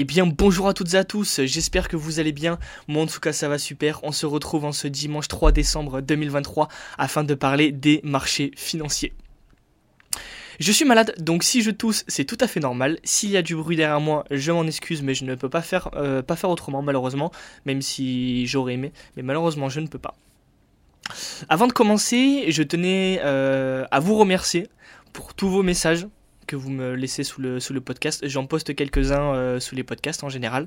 Eh bien bonjour à toutes et à tous, j'espère que vous allez bien, moi en tout cas ça va super, on se retrouve en ce dimanche 3 décembre 2023 afin de parler des marchés financiers. Je suis malade, donc si je tousse, c'est tout à fait normal. S'il y a du bruit derrière moi, je m'en excuse, mais je ne peux pas faire, euh, autrement, malheureusement, même si j'aurais aimé, mais malheureusement, je ne peux pas. Avant de commencer, je tenais euh, à vous remercier pour tous vos messages, que vous me laissez sous le, sous le podcast. J'en poste quelques-uns euh, sous les podcasts en général.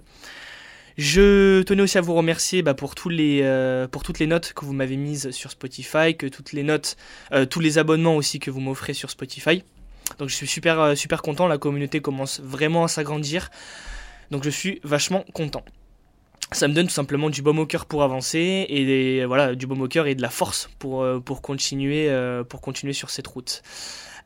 Je tenais aussi à vous remercier bah, pour, tous les, euh, pour toutes les notes que vous m'avez mises sur Spotify, que toutes les notes, euh, tous les abonnements aussi que vous m'offrez sur Spotify. Donc je suis super, super content, la communauté commence vraiment à s'agrandir. Donc je suis vachement content. Ça me donne tout simplement du baume au cœur pour avancer et voilà du baume au cœur et de la force pour, pour, continuer, pour continuer sur cette route.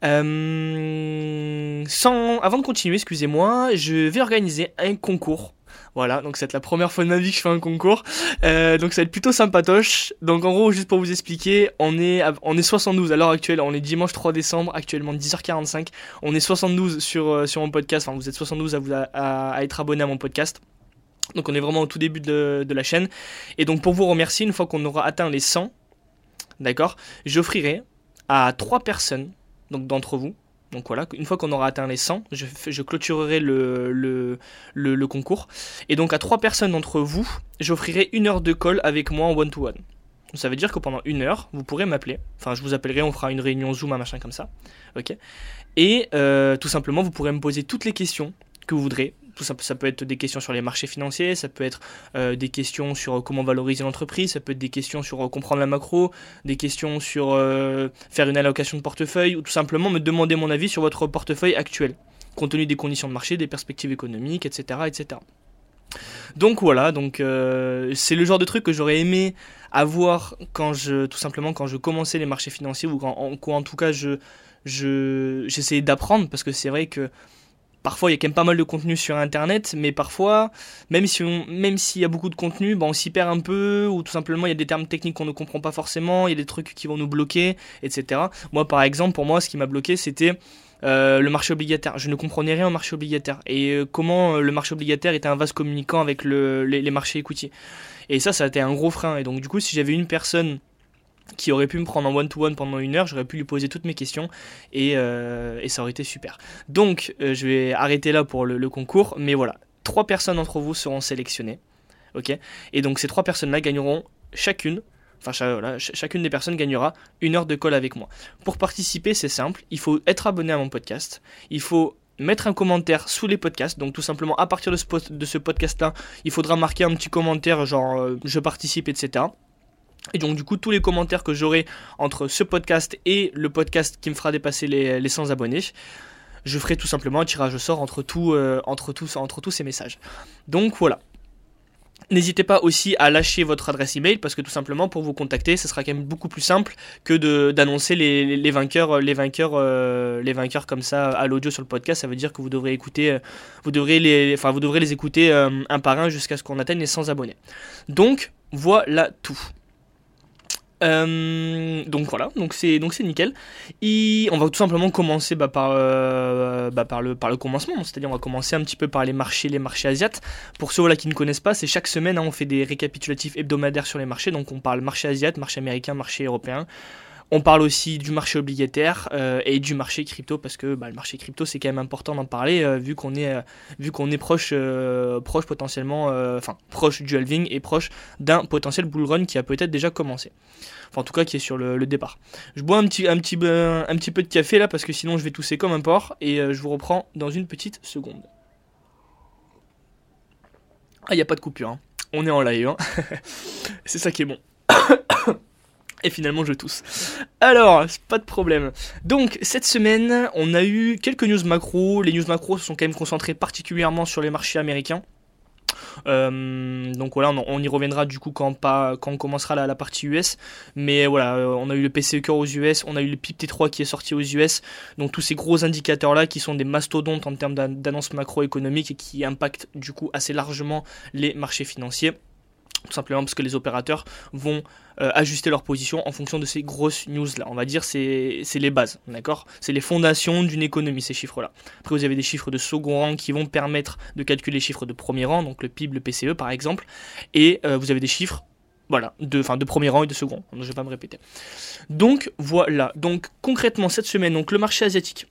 Euh, sans, avant de continuer, excusez-moi, je vais organiser un concours. Voilà, donc c'est la première fois de ma vie que je fais un concours. Euh, donc ça va être plutôt sympatoche. Donc en gros, juste pour vous expliquer, on est, on est 72 à l'heure actuelle. On est dimanche 3 décembre, actuellement 10h45. On est 72 sur, euh, sur mon podcast. Enfin, vous êtes 72 à, vous, à, être abonné à mon podcast. Donc on est vraiment au tout début de, de la chaîne. Et donc pour vous remercier, une fois qu'on aura atteint les 100, d'accord, j'offrirai à 3 personnes donc d'entre vous. Donc voilà, une fois qu'on aura atteint les 100, je, clôturerai le, le, le, concours. Et donc à trois personnes d'entre vous, j'offrirai une heure de call avec moi en one-to-one. Ça veut dire que pendant une heure, vous pourrez m'appeler. Enfin, je vous appellerai, on fera une réunion Zoom, un machin comme ça. Ok? Et euh, tout simplement, vous pourrez me poser toutes les questions que vous voudrez tout ça, ça peut être des questions sur les marchés financiers, ça peut être euh, des questions sur comment valoriser l'entreprise, ça peut être des questions sur euh, comprendre la macro, des questions sur euh, faire une allocation de portefeuille, ou tout simplement me demander mon avis sur votre portefeuille actuel, compte tenu des conditions de marché, des perspectives économiques, etc. etc. Donc voilà, donc c'est le genre de truc que j'aurais aimé avoir quand je, tout simplement quand je commençais les marchés financiers ou quand, en, tout cas je, je, j'essayais d'apprendre parce que c'est vrai que parfois il y a quand même pas mal de contenu sur internet, mais parfois, même si même s'il y a beaucoup de contenu, bah, on s'y perd un peu, ou tout simplement il y a des termes techniques qu'on ne comprend pas forcément, il y a des trucs qui vont nous bloquer, etc. Moi par exemple, pour moi ce qui m'a bloqué c'était euh, le marché obligataire. Je ne comprenais rien au marché obligataire et euh, comment euh, le marché obligataire était un vase communicant avec les, marchés écoutiers. Et ça, ça a été un gros frein. Et donc du coup, si j'avais une personne qui aurait pu me prendre en one-to-one pendant une heure, j'aurais pu lui poser toutes mes questions et, euh, ça aurait été super. Donc euh, je vais arrêter là pour le, concours, mais voilà, trois personnes d'entre vous seront sélectionnées, ok? Et donc ces trois personnes-là gagneront chacune, enfin chacune des personnes gagnera une heure de call avec moi. Pour participer, c'est simple, il faut être abonné à mon podcast, il faut mettre un commentaire sous les podcasts. Donc tout simplement à partir de ce, de ce podcast-là, il faudra marquer un petit commentaire genre euh, je participe, etc. Et donc du coup tous les commentaires que j'aurai entre ce podcast et le podcast qui me fera dépasser les, les 100 abonnés, je ferai tout simplement un tirage au sort euh, entre, tous, ces messages. Donc voilà. N'hésitez pas aussi à lâcher votre adresse email parce que tout simplement pour vous contacter, ce sera quand même beaucoup plus simple que d'annoncer les, vainqueurs, les vainqueurs, euh, les vainqueurs comme ça à l'audio sur le podcast. Ça veut dire que vous devrez écouter, euh, vous devrez les, enfin vous devrez les écouter un par un jusqu'à ce qu'on atteigne les 100 abonnés. Donc voilà tout. Euh, donc voilà, donc c'est donc c'est nickel. On va tout simplement commencer bah, par euh, bah, par le par le commencement, c'est-à-dire on va commencer un petit peu par les marchés les marchés asiatiques. Pour ceux là qui ne connaissent pas, c'est chaque semaine hein, on fait des récapitulatifs hebdomadaires sur les marchés, donc on parle marché asiatique, marché américain, marché européen. On parle aussi du marché obligataire euh, et du marché crypto parce que bah, le marché crypto c'est quand même important d'en parler euh, vu qu'on est euh, vu qu'on est proche proche potentiellement enfin proche du halving et proche d'un potentiel bull run qui a peut-être déjà commencé. Enfin en tout cas qui est sur le, départ. Je bois un petit peu de café là parce que sinon je vais tousser comme un porc et je vous reprends dans une petite seconde. Ah il n'y a pas de coupure. Hein. On est en live. Hein. c'est ça qui est bon. Et finalement, je tousse. Alors, pas de problème. Donc, cette semaine, on a eu quelques news macro. Les news macro se sont quand même concentrées particulièrement sur les marchés américains. Euh, donc voilà, on, y reviendra du coup quand, on commencera la, partie US. Mais voilà, euh, on a eu le PCE Core aux US, on a eu le PIP T3 qui est sorti aux US. Donc tous ces gros indicateurs là qui sont des mastodontes en termes d'annonces macroéconomiques et qui impactent du coup assez largement les marchés financiers. Tout simplement parce que les opérateurs vont euh, ajuster leur position en fonction de ces grosses news là. On va dire c'est c'est les bases, d'accord? C'est les fondations d'une économie ces chiffres là. Après vous avez des chiffres de second rang qui vont permettre de calculer les chiffres de premier rang, donc le PIB, le PCE par exemple, et euh, vous avez des chiffres voilà, de, de premier rang et de second. Je ne vais pas me répéter. Donc voilà. Donc concrètement cette semaine, donc le marché asiatique.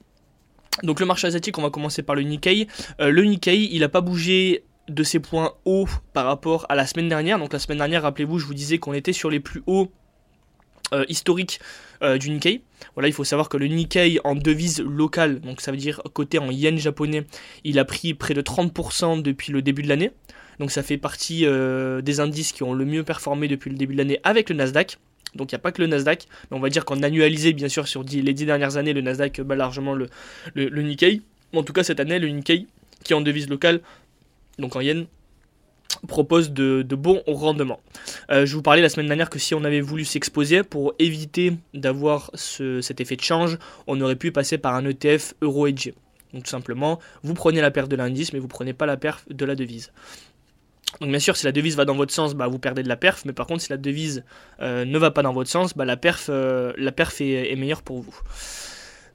Donc le marché asiatique, on va commencer par le Nikkei. Euh, le Nikkei, il n'a pas bougé de ses points hauts par rapport à la semaine dernière. Donc la semaine dernière, rappelez-vous, je vous disais qu'on était sur les plus hauts euh, historiques euh, du Nikkei. Voilà, il faut savoir que le Nikkei en devise locale, donc ça veut dire côté en yen japonais, il a pris près de 30% depuis le début de l'année. Donc ça fait partie euh, des indices qui ont le mieux performé depuis le début de l'année avec le Nasdaq. Donc il n'y a pas que le Nasdaq, on va dire qu'en annualisé, bien sûr, sur les 10 dernières années, le Nasdaq bat largement le, le Nikkei. En tout cas, cette année, le Nikkei, qui est en devise locale, donc en yen, propose de, bons rendements. Euh, je vous parlais la semaine dernière que si on avait voulu s'exposer pour éviter d'avoir cet effet de change, on aurait pu passer par un ETF euro hedgé. Donc tout simplement, vous prenez la perte de l'indice, mais vous prenez pas la perte de la devise. Donc bien sûr, si la devise va dans votre sens, bah, vous perdez de la perf, mais par contre, si la devise euh, ne va pas dans votre sens, bah, la perf, euh, la perf est meilleure pour vous.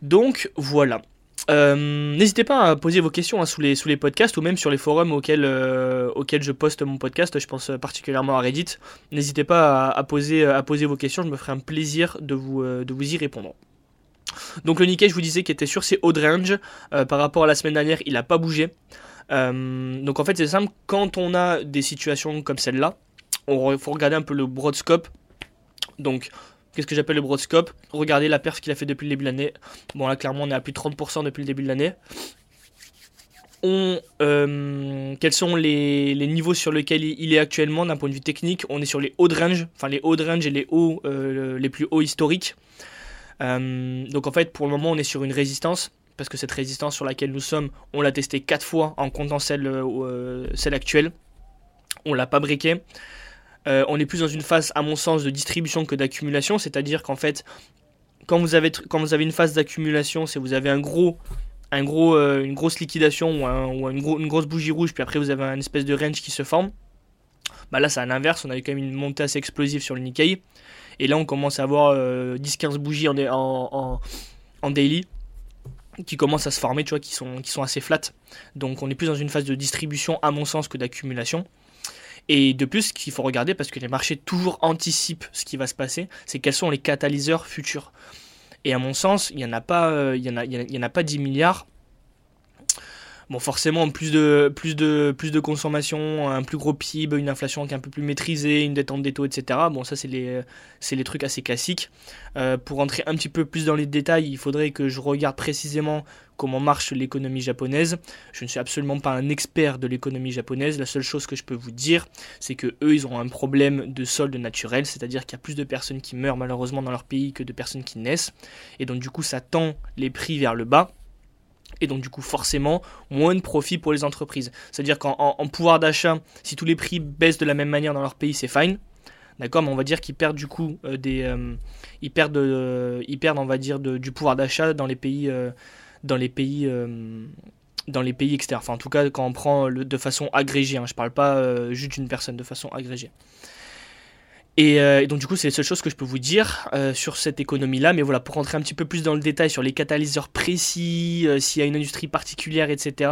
Donc voilà. Euh, n'hésitez pas à poser vos questions hein, sous, les, podcasts ou même sur les forums auxquels, euh, je poste mon podcast. Je pense particulièrement à Reddit. N'hésitez pas à, poser, vos questions. Je me ferai un plaisir de vous, euh, y répondre. Donc le Nikkei, je vous disais, qui était sur ses hauts par rapport à la semaine dernière, il n'a pas bougé. donc en fait, c'est simple. Quand on a des situations comme celle-là, il faut regarder un peu le broad scope. Donc Qu'est-ce que j'appelle le broadscope Regardez la perf qu'il a fait depuis le début de l'année. Bon là clairement on est à plus de 30% depuis le début de l'année. Euh, quels sont les, niveaux sur lesquels il est actuellement d'un point de vue technique? On est sur les hauts de range, enfin les hauts de range et les hauts, euh, les plus hauts historiques. Euh, donc en fait pour le moment on est sur une résistance parce que cette résistance sur laquelle nous sommes, on l'a testée 4 fois en comptant celle, celle actuelle. On l'a pas briqué. Euh, on est plus dans une phase, à mon sens, de distribution que d'accumulation, c'est-à-dire qu'en fait, quand vous avez, quand vous avez une phase d'accumulation, c'est vous avez un gros, un gros, euh, une grosse liquidation ou, une, grosse bougie rouge, puis après vous avez un espèce de range qui se forme. Bah là, c'est à l'inverse, on a eu quand même une montée assez explosive sur le Nikkei. Et là, on commence à avoir 10-15 euh, bougies en, en, en, daily qui commencent à se former, tu vois, qui sont, qui sont assez flat. Donc on est plus dans une phase de distribution, à mon sens, que d'accumulation. Et de plus, ce qu'il faut regarder, parce que les marchés toujours anticipent ce qui va se passer, c'est quels sont les catalyseurs futurs. Et à mon sens, il n'y en, a pas, euh, il y en, a, en a pas 10 milliards. Bon, forcément, plus de, plus, de, plus de consommation, un plus gros PIB, une inflation qui est un peu plus maîtrisée, une détente des taux, etc. Bon, ça, c'est les, les trucs assez classiques. Euh, pour rentrer un petit peu plus dans les détails, il faudrait que je regarde précisément comment marche l'économie japonaise. Je ne suis absolument pas un expert de l'économie japonaise. La seule chose que je peux vous dire, c'est que eux, ils ont un problème de solde naturel, c'est-à-dire qu'il y a plus de personnes qui meurent malheureusement dans leur pays que de personnes qui naissent. Et donc du coup, ça tend les prix vers le bas. Et donc du coup forcément moins de profit pour les entreprises. C'est-à-dire qu'en pouvoir d'achat, si tous les prix baissent de la même manière dans leur pays, c'est fine. D'accord, mais on va dire qu'ils perdent du coup euh, euh, ils perdent, euh, ils perdent, on va dire du pouvoir d'achat dans les pays dans les pays dans les pays externes. Enfin, en tout cas, quand on prend de façon agrégée, hein, je parle pas juste d'une personne, de façon agrégée. Euh, et, donc du coup, c'est les seules choses que je peux vous dire sur cette économie-là. Mais voilà, pour rentrer un petit peu plus dans le détail sur les catalyseurs précis, s'il y a une industrie particulière, etc.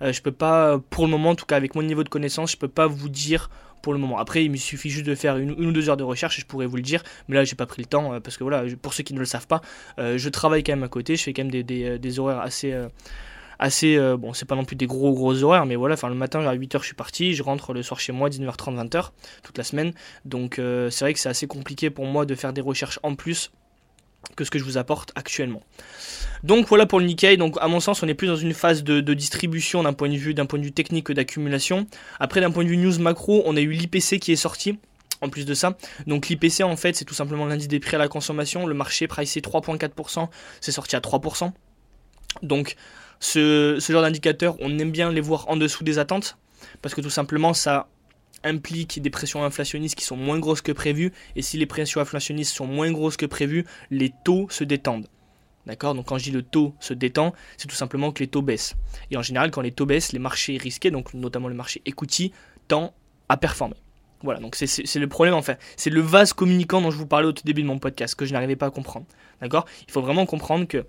je peux pas, pour le moment, en tout cas avec mon niveau de connaissance, je peux pas vous dire pour le moment. Après, il me suffit juste de faire une, ou deux heures de recherche et je pourrais vous le dire. Mais là, j'ai pas pris le temps euh, parce que voilà, pour ceux qui ne le savent pas, euh, je travaille quand même à côté. Je fais quand même des, euh, horaires assez. Assez bon, c'est pas non plus des gros gros horaires, mais voilà, enfin le matin à 8h je suis parti, je rentre le soir chez moi 19h30 20h toute la semaine. Donc c'est vrai que c'est assez compliqué pour moi de faire des recherches en plus que ce que je vous apporte actuellement. Donc voilà pour le Nikkei. Donc à mon sens, on est plus dans une phase de, distribution d'un point de vue d'un point de vue technique que d'accumulation. Après, d'un point de vue news macro, on a eu l'IPC qui est sorti. En plus de ça, donc l'IPC en fait c'est tout simplement l'indice des prix à la consommation. Le marché pricé 3,4%, c'est sorti à 3%. Donc ce, genre d'indicateur, on aime bien les voir en dessous des attentes parce que tout simplement ça implique des pressions inflationnistes qui sont moins grosses que prévues. Et si les pressions inflationnistes sont moins grosses que prévues, les taux se détendent. D'accord? Donc quand je dis le taux se détend, c'est tout simplement que les taux baissent. Et en général, quand les taux baissent, les marchés risqués, donc notamment le marché equity, tend à performer. Voilà, donc c'est le problème, enfin, c'est le vase communicant dont je vous parlais au tout début de mon podcast, que je n'arrivais pas à comprendre. D'accord? Il faut vraiment comprendre que,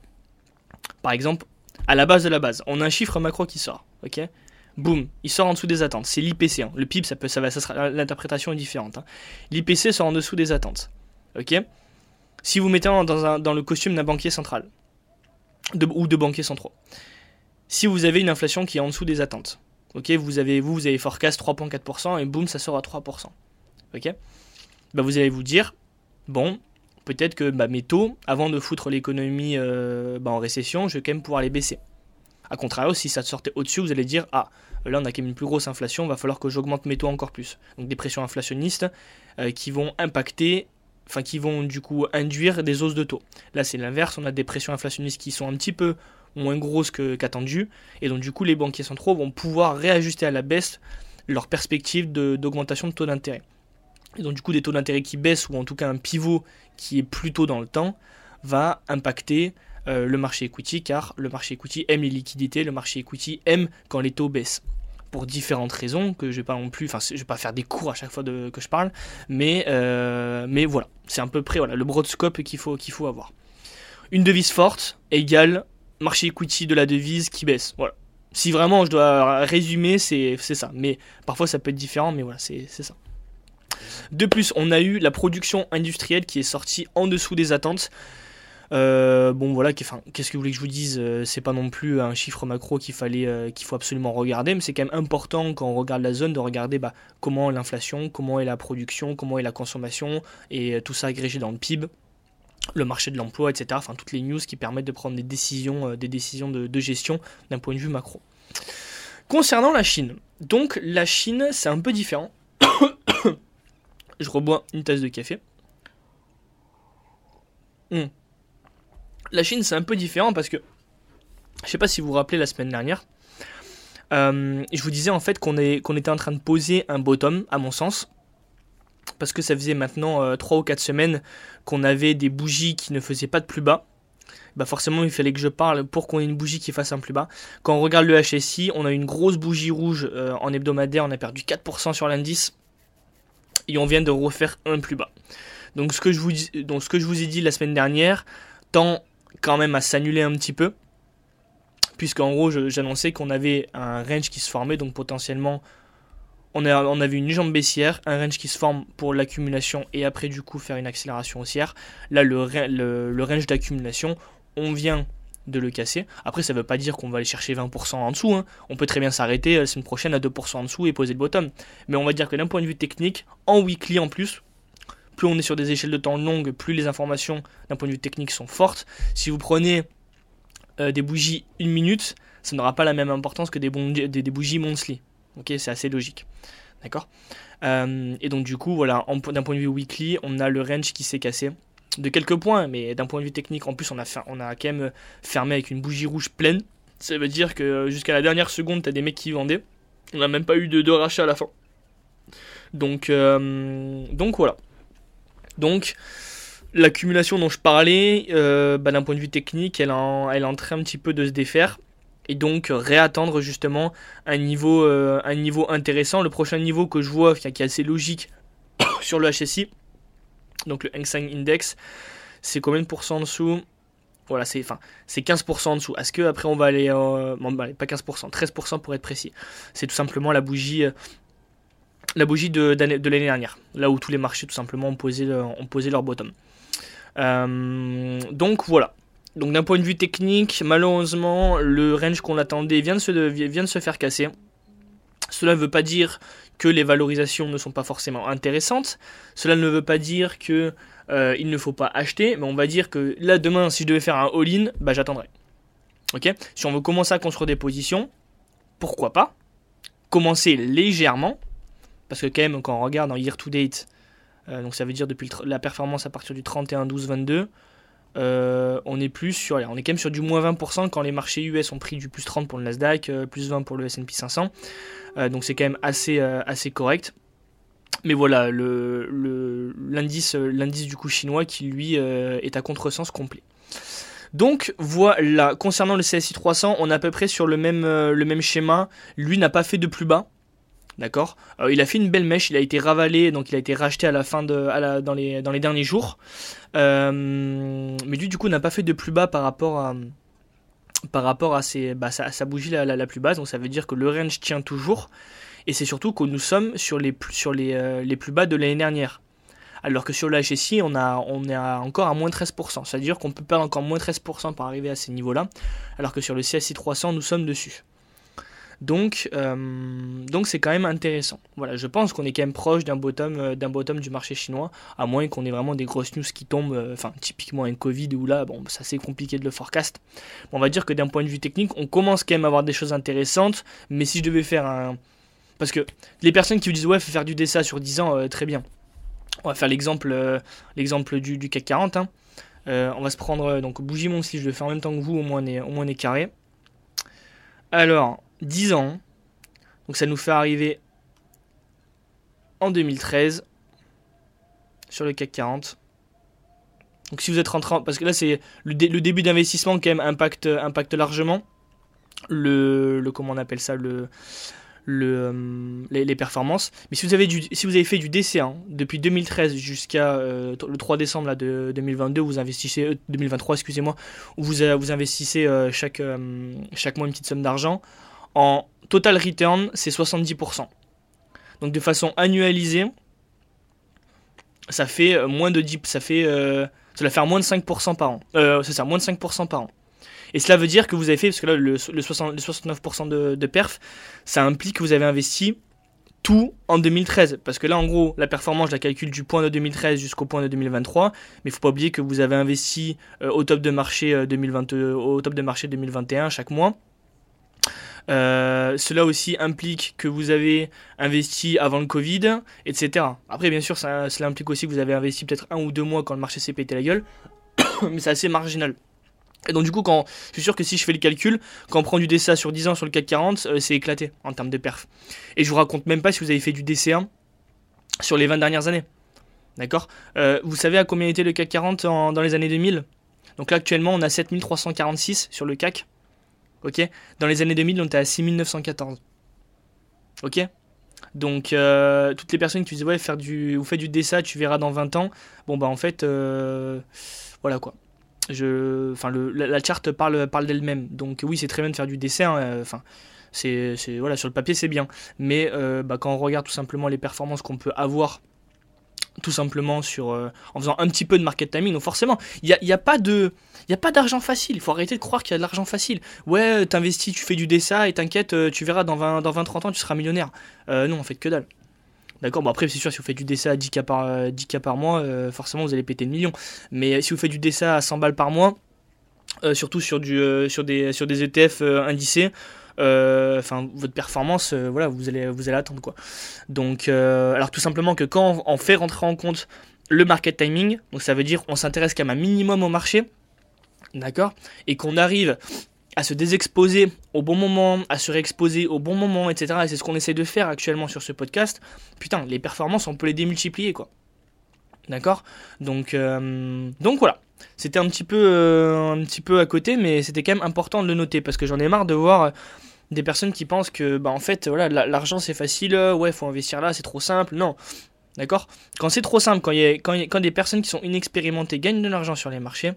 par exemple, à la base de la base, on a un chiffre macro qui sort, ok? Boum, il sort en dessous des attentes. C'est l'IPC. Hein. Le PIB, ça peut, ça va, ça sera, l'interprétation est différente. Hein. L'IPC sort en dessous des attentes, ok? Si vous mettez dans, le costume d'un banquier central ou de banquiers centraux, si vous avez une inflation qui est en dessous des attentes, ok? Vous avez, vous, vous avez forecast 3,4% et boum, ça sort à 3%, ok? Bah, Vous allez vous dire, bon, peut-être que bah, mes taux, avant de foutre l'économie euh, bah, en récession, je vais quand même pouvoir les baisser. A contrario, si ça sortait au-dessus, vous allez dire Ah, là on a quand même une plus grosse inflation, va falloir que j'augmente mes taux encore plus. Donc des pressions inflationnistes euh, qui vont impacter, enfin qui vont du coup induire des hausses de taux. Là c'est l'inverse, on a des pressions inflationnistes qui sont un petit peu moins grosses qu'attendues, et donc du coup les banquiers centraux vont pouvoir réajuster à la baisse leur perspective d'augmentation de, taux d'intérêt. Et donc du coup des taux d'intérêt qui baissent, ou en tout cas un pivot qui est plutôt dans le temps, va impacter euh, le marché equity, car le marché equity aime les liquidités, le marché equity aime quand les taux baissent. Pour différentes raisons, que je vais pas non plus, enfin je vais pas faire des cours à chaque fois de, que je parle, mais, euh, mais voilà, c'est à peu près voilà, le broad scope qu'il faut, qu'il faut avoir. Une devise forte égale marché equity de la devise qui baisse. Voilà. Si vraiment je dois résumer, c'est ça. Mais parfois ça peut être différent, mais voilà, c'est ça. De plus, on a eu la production industrielle qui est sortie en dessous des attentes. Euh, bon voilà, qu'est-ce que vous voulez que je vous dise euh, C'est pas non plus un chiffre macro qu'il fallait, euh, qu'il faut absolument regarder, mais c'est quand même important quand on regarde la zone de regarder bah, comment l'inflation, comment est la production, comment est la consommation et tout ça agrégé dans le PIB, le marché de l'emploi, etc. Enfin toutes les news qui permettent de prendre des décisions, des décisions de, gestion d'un point de vue macro. Concernant la Chine, donc la Chine c'est un peu différent. Je rebois une tasse de café. Hmm. La Chine, c'est un peu différent parce que, je sais pas si vous vous rappelez la semaine dernière, euh, je vous disais en fait qu'on était en train de poser un bottom, à mon sens, parce que ça faisait maintenant euh, 3 ou 4 semaines qu'on avait des bougies qui ne faisaient pas de plus bas. Bah forcément, il fallait que je parle pour qu'on ait une bougie qui fasse un plus bas. Quand on regarde le HSI, on a une grosse bougie rouge euh, en hebdomadaire, on a perdu 4% sur l'indice et on vient de refaire un plus bas. Donc ce que je vous, ce que je vous ai dit la semaine dernière tend quand même à s'annuler un petit peu, puisqu'en gros j'annonçais qu'on avait un range qui se formait, donc potentiellement on, on avait une jambe baissière, un range qui se forme pour l'accumulation et après du coup faire une accélération haussière. Là le, range d'accumulation, on vient de le casser. Après, ça ne veut pas dire qu'on va aller chercher 20% en dessous. Hein. On peut très bien s'arrêter la semaine prochaine à 2% en dessous et poser le bottom. Mais on va dire que d'un point de vue technique, en weekly en plus, plus on est sur des échelles de temps longues, plus les informations d'un point de vue technique sont fortes. Si vous prenez euh, des bougies une minute, ça n'aura pas la même importance que des, des, bougies monthly. Ok, c'est assez logique. D'accord? Euh, Et donc du coup, voilà, d'un point de vue weekly, on a le range qui s'est cassé de quelques points, mais d'un point de vue technique, en plus, on a, quand même fermé avec une bougie rouge pleine. Ça veut dire que jusqu'à la dernière seconde, t'as des mecs qui vendaient. On n'a même pas eu de, de rachat à la fin. Donc, euh, voilà. Donc, l'accumulation dont je parlais, euh, bah, d'un point de vue technique, elle, elle est en train un petit peu de se défaire. Et donc réattendre justement un niveau, euh, un niveau intéressant. Le prochain niveau que je vois, qui est assez logique sur le HSI, donc le Hang Seng Index, c'est combien de pourcents en dessous? Voilà, c'est enfin, c'est 15% en dessous. Est-ce que après on va aller euh, bah, pas 15%, 13% pour être précis. C'est tout simplement la bougie la bougie de, l'année dernière, là où tous les marchés tout simplement ont posé, ont posé leur bottom. Euh, donc voilà. Donc d'un point de vue technique, malheureusement, le range qu'on attendait vient de, se, vient de se faire casser. Cela ne veut pas dire que les valorisations ne sont pas forcément intéressantes. Cela ne veut pas dire que euh, il ne faut pas acheter, mais on va dire que là demain, si je devais faire un all-in, bah j'attendrai. Ok? Si on veut commencer à construire des positions, pourquoi pas? Commencer légèrement, parce que quand même, quand on regarde en year to date, euh, donc ça veut dire depuis la performance à partir du 31, 12, 22, on est plus sur, on est quand même sur du moins 20% quand les marchés US ont pris du plus 30 pour le Nasdaq, euh, plus 20 pour le S&P 500. Euh, donc c'est quand même assez, correct. Mais voilà, l'indice du coup chinois qui lui est à contresens complet. Donc voilà, concernant le CSI 300, on est à peu près sur le même schéma. Lui n'a pas fait de plus bas. D'accord euh, Il a fait une belle mèche, il a été ravalé, donc il a été racheté à la fin de, dans, les, derniers jours. Euh, mais lui, du coup, n'a pas fait de plus bas par rapport à, par rapport à, ses, bah, sa, sa, bougie la, plus basse. Donc ça veut dire que le range tient toujours. Et c'est surtout que nous sommes sur les, sur euh, les plus bas de l'année dernière. Alors que sur le HSI, on, est encore à moins 13%. C'est-à-dire qu'on peut perdre encore moins 13% pour arriver à ces niveaux-là. Alors que sur le CSI 300, nous sommes dessus. Donc, euh, donc c'est quand même intéressant. Voilà, je pense qu'on est quand même proche d'un bottom, euh, d'un bottom du marché chinois, à moins qu'on ait vraiment des grosses news qui tombent. Euh, enfin, typiquement un Covid où là, bon, c'est assez compliqué de le forecast. On va dire que d'un point de vue technique, on commence quand même à avoir des choses intéressantes. Mais si je devais faire un, parce que les personnes qui vous disent ouais, faut faire du DSA sur 10 ans, très bien. On va faire l'exemple, l'exemple du, CAC 40. Hein. On va se prendre donc bougie mon si je le fais en même temps que vous, au moins on au moins on est carré. Alors, 10 ans. Donc ça nous fait arriver en 2013 sur le CAC 40. Donc si vous êtes rentré, parce que là c'est le, dé, le, début d'investissement quand même impacte, largement le, le comment on appelle ça le euh, les, performances. Mais si vous avez, du, si vous avez fait du DC1 hein, depuis 2013 jusqu'à euh, le 3 décembre là, de 2022, vous investissez, euh, 2023, excusez-moi, où vous, vous investissez euh, chaque mois une petite somme d'argent, en total return, c'est 70%. Donc de façon annualisée, ça fait moins de 10, ça fait, ça va faire moins de 5% par an. c'est ça, moins de 5% par an. Et cela veut dire que vous avez fait, parce que là, le, le, 60, le 69% de, perf, ça implique que vous avez investi tout en 2013. Parce que là, en gros, la performance, je la calcule du point de 2013 jusqu'au point de 2023. Mais il faut pas oublier que vous avez investi euh, au top de marché euh, 2020, au top de marché 2021 chaque mois. Euh, cela aussi implique que vous avez investi avant le Covid, etc. Après, bien sûr, cela implique aussi que vous avez investi peut-être un ou deux mois quand le marché s'est pété la gueule, mais c'est assez marginal. Et donc du coup, quand je suis sûr que si je fais le calcul, quand on prend du DCA sur 10 ans sur le CAC 40, euh, c'est éclaté en termes de perf. Et je vous raconte même pas si vous avez fait du DC1 sur les 20 dernières années. D'accord? Euh, Vous savez à combien était le CAC 40 en, dans les années 2000 Donc là actuellement on a 7346 sur le CAC. Ok Dans les années 2000 on était à 6914. Ok donc euh, toutes les personnes qui disent ouais faire du, vous faites du DSA, tu verras dans 20 ans. Bon bah en fait euh, voilà quoi je, enfin, la, la, charte parle, parle d'elle-même. Donc oui, c'est très bien de faire du dessin. Euh, enfin, c'est, voilà, sur le papier c'est bien. Mais bah, quand on regarde tout simplement les performances qu'on peut avoir, tout simplement sur, euh, en faisant un petit peu de market timing, donc forcément, il n'y a, a pas de, il a pas d'argent facile. Il faut arrêter de croire qu'il y a de l'argent facile. Ouais, t'investis, tu fais du dessin et t'inquiète, tu verras dans 20, dans 20-30 ans, tu seras millionnaire. non, en fait que dalle. D'accord Bon, après, c'est sûr, si vous faites du DSA à 10K par, 10K par mois, euh, forcément, vous allez péter le million. Mais si vous faites du DSA à 100 balles par mois, euh, surtout sur, du, euh, sur, des, sur des ETF indicés, enfin, votre performance, voilà, vous allez, vous allez attendre, quoi. Donc, alors, tout simplement que quand on fait rentrer en compte le market timing, donc ça veut dire on s'intéresse quand même un minimum au marché, d'accord Et qu'on arrive à se désexposer au bon moment, à se réexposer au bon moment, etc. Et c'est ce qu'on essaie de faire actuellement sur ce podcast. Putain, les performances, on peut les démultiplier, quoi. D'accord? Donc, euh, donc voilà. C'était un petit peu euh, un petit peu à côté, mais c'était quand même important de le noter parce que j'en ai marre de voir des personnes qui pensent que bah en fait voilà l'argent c'est facile, ouais faut investir là, c'est trop simple. Non, d'accord? Quand c'est trop simple, quand y a, quand, y a, quand des personnes qui sont inexpérimentées gagnent de l'argent sur les marchés,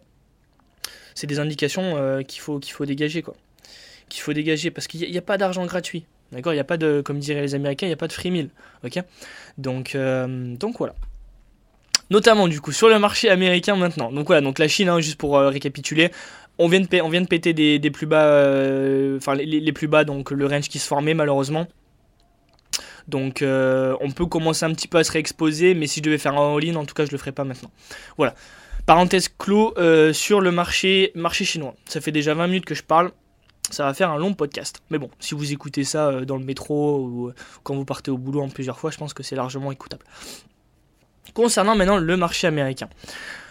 c'est des indications euh, qu'il faut, faut dégager, quoi. Qu'il faut dégager, parce qu'il n'y a, pas d'argent gratuit. D'accord? Il n'y a pas de, comme diraient les Américains, il n'y a pas de free meal. Ok? Donc, euh, donc voilà. Notamment, du coup, sur le marché américain maintenant. Donc voilà, donc la Chine, hein, juste pour euh, récapituler, on vient, de, péter des, plus bas, euh, enfin les, plus bas, donc le range qui se formait malheureusement. Donc euh, on peut commencer un petit peu à se réexposer, mais si je devais faire un all-in, en tout cas je le ferai pas maintenant. Voilà. Parenthèse clos sur le marché, chinois. Ça fait déjà 20 minutes que je parle. Ça va faire un long podcast. Mais bon, si vous écoutez ça dans le métro ou quand vous partez au boulot en plusieurs fois, je pense que c'est largement écoutable. Concernant maintenant le marché américain.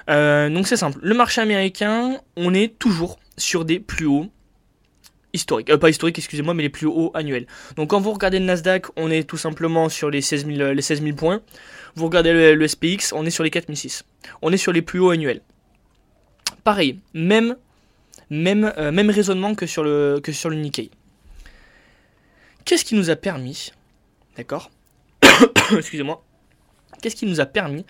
Euh, donc c'est simple. Le marché américain, on est toujours sur des plus hauts historiques. Euh, pas historiques, excusez-moi, mais les plus hauts annuels. Donc quand vous regardez le Nasdaq, on est tout simplement sur les 16 000, les 16 000 points. Vous regardez le, SPX, on est sur les 4006. On est sur les plus hauts annuels. Pareil, euh, même raisonnement que sur le, que sur le Nikkei. Qu'est-ce qui nous a permis d'accord? Excusez-moi. Qu'est-ce qui nous a permis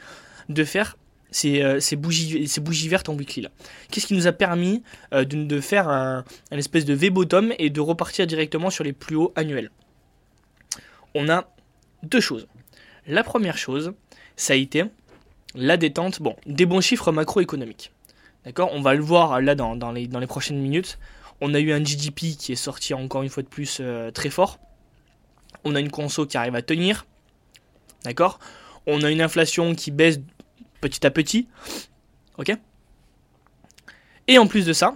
de faire ces, euh, bougies, vertes en weekly là? Qu'est-ce qui nous a permis euh, de, faire un, espèce de V-bottom et de repartir directement sur les plus hauts annuels? On a deux choses. La première chose, ça a été la détente, bon, des bons chiffres macroéconomiques. D'accord? On va le voir là dans, dans, les, dans les prochaines minutes. On a eu un GDP qui est sorti encore une fois de plus euh, très fort. On a une conso qui arrive à tenir. D'accord? On a une inflation qui baisse petit à petit. Ok? Et en plus de ça,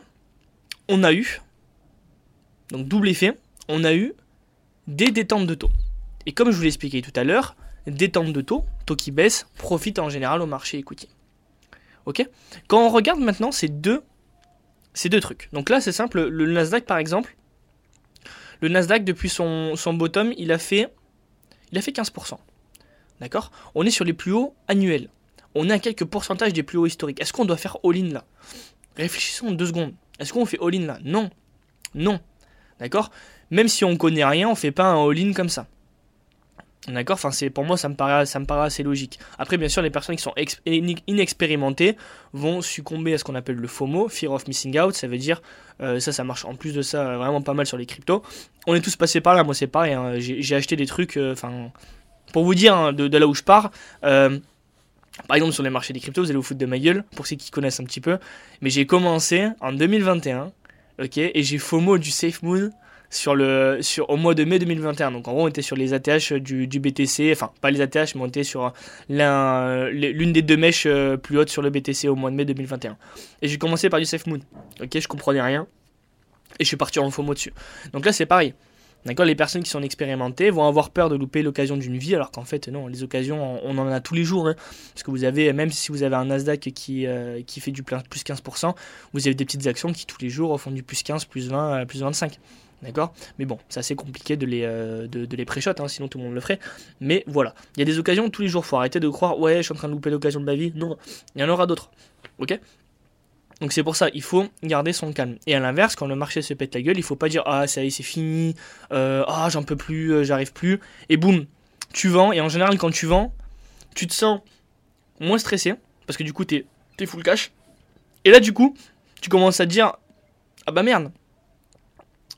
on a eu, donc double effet, on a eu des détentes de taux. Et comme je vous l'ai expliqué tout à l'heure, détente de taux, taux qui baisse, profite en général au marché equity. Ok? Quand on regarde maintenant ces deux, ces deux trucs. Donc là, c'est simple. Le Nasdaq, par exemple, le Nasdaq depuis son, son bottom, il a fait, il a fait 15%. D'accord? On est sur les plus hauts annuels. On est à quelques pourcentages des plus hauts historiques. Est-ce qu'on doit faire all-in là? Réfléchissons deux secondes. Est-ce qu'on fait all-in là? Non. Non. D'accord? Même si on connaît rien, on fait pas un all-in comme ça. D'accord? Enfin, c'est pour moi, ça me paraît, ça me paraît assez logique. Après, bien sûr, les personnes qui sont inexpérimentées vont succomber à ce qu'on appelle le FOMO, Fear of Missing Out. Ça veut dire, euh, ça, ça marche en plus de ça vraiment pas mal sur les cryptos. On est tous passés par là. Moi, c'est pareil. Hein. J'ai acheté des trucs. Euh, enfin, pour vous dire hein, de, là où je pars. Euh, par exemple, sur les marchés des cryptos, vous allez vous foutre de ma gueule, pour ceux qui connaissent un petit peu. Mais j'ai commencé en 2021, ok, et j'ai FOMO du Safe Moon sur le, sur, au mois de mai 2021. Donc en gros, on était sur les ATH du, du BTC, enfin pas les ATH, mais on était sur l'une des deux mèches euh, plus hautes sur le BTC au mois de mai 2021. Et j'ai commencé par du Safe Moon. Ok, je comprenais rien. Et je suis parti en FOMO dessus. Donc là, c'est pareil. D'accord Les personnes qui sont expérimentées vont avoir peur de louper l'occasion d'une vie, alors qu'en fait, non, les occasions, on en a tous les jours. Hein. parce que vous avez, même si vous avez un Nasdaq qui, euh, qui fait du plus 15%, vous avez des petites actions qui tous les jours font du plus 15, plus 20, plus 25. D'accord? Mais bon, c'est assez compliqué de les, euh, de, les pré hein, sinon tout le monde le ferait. Mais voilà, il y a des occasions tous les jours. Faut arrêter de croire, ouais, je suis en train de louper l'occasion de ma vie. Non, il y en aura d'autres. Ok? Donc c'est pour ça, il faut garder son calme. Et à l'inverse, quand le marché se pète la gueule, il faut pas dire ah ça y est c'est fini, euh, ah j'en peux plus, euh, j'arrive plus, et boum, tu vends. Et en général, quand tu vends, tu te sens moins stressé parce que du coup t'es es full cash. Et là du coup, tu commences à te dire ah bah merde,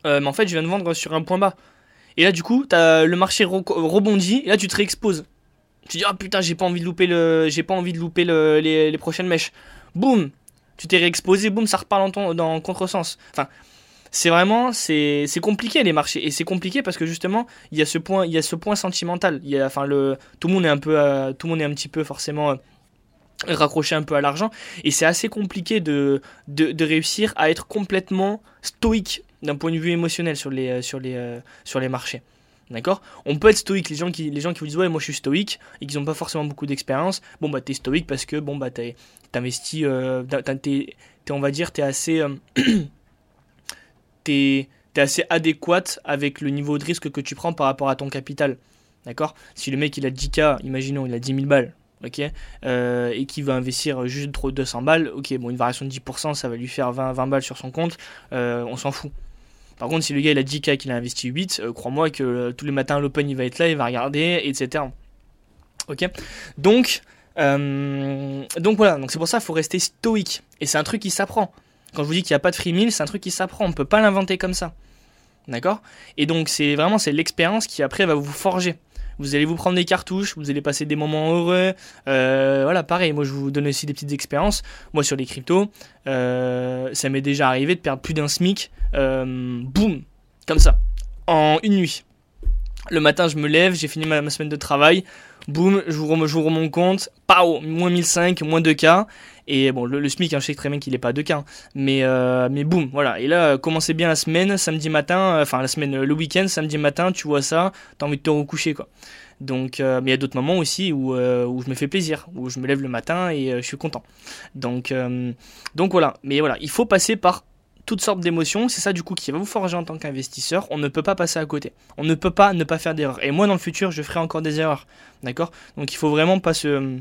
euh, mais en fait je viens de vendre sur un point bas. Et là du coup, as, le marché rebondit et là tu te réexposes. Tu dis ah putain j'ai pas envie de louper le, j'ai pas envie de louper les prochaines mèches. Boum, tu t'es réexposé, boum, ça repart dans, dans contresens. Enfin, c'est vraiment, c'est, compliqué les marchés. Et c'est compliqué parce que justement, il y a ce point, il y a ce point sentimental. Il y a, enfin, le, tout le monde est un peu, euh, tout le monde est un petit peu forcément euh, raccroché un peu à l'argent. Et c'est assez compliqué de, de, de, réussir à être complètement stoïque d'un point de vue émotionnel sur les, euh, sur les, sur les marchés. D'accord? On peut être stoïque. Les gens qui, les gens qui vous disent ouais, moi je suis stoïque et qui n'ont pas forcément beaucoup d'expérience, bon bah t'es stoïque parce que bon bah t'investis, euh, t'es, on va dire, t'es assez, euh, t'es, assez adéquate avec le niveau de risque que tu prends par rapport à ton capital. D'accord? Si le mec il a 10K, imaginons il a 10 000 balles, euh, et qui va investir juste 200 balles, ok, bon une variation de 10%, ça va lui faire 20, 20 balles sur son compte, on s'en fout. Par contre, si le gars il a 10K et qu'il a investi 8, euh, crois-moi que euh, tous les matins l'open il va être là, il va regarder, etc. Ok Donc, euh, donc voilà, donc c'est pour ça qu'il faut rester stoïque. Et c'est un truc qui s'apprend. Quand je vous dis qu'il n'y a pas de free meal, c'est un truc qui s'apprend. On ne peut pas l'inventer comme ça. D'accord? Et donc c'est vraiment c'est l'expérience qui après va vous forger vous allez vous prendre des cartouches, vous allez passer des moments heureux. Euh, voilà, pareil, moi je vous donne aussi des petites expériences. Moi sur les cryptos, euh, ça m'est déjà arrivé de perdre plus d'un SMIC, euh, boum, comme ça, en une nuit. Le matin, je me lève, j'ai fini ma, semaine de travail, boum, je vous mon compte, pao, moins 1005, moins 2K. Et bon, le, SMIC, hein, je sais très bien qu'il n'est pas 2K, hein. mais, euh, mais boum, voilà. Et là, commencez bien la semaine, samedi matin, euh, enfin la semaine, le week-end, samedi matin, tu vois ça, t'as envie de te recoucher, quoi. Donc, euh, mais il y a d'autres moments aussi où, où je me fais plaisir, où je me lève le matin et je suis content. Donc, donc voilà. Mais voilà, il faut passer par toutes sortes d'émotions. C'est ça du coup qui va vous forger en tant qu'investisseur. On ne peut pas passer à côté. On ne peut pas ne pas faire d'erreurs. Et moi dans le futur, je ferai encore des erreurs. D'accord? Donc il faut vraiment pas se,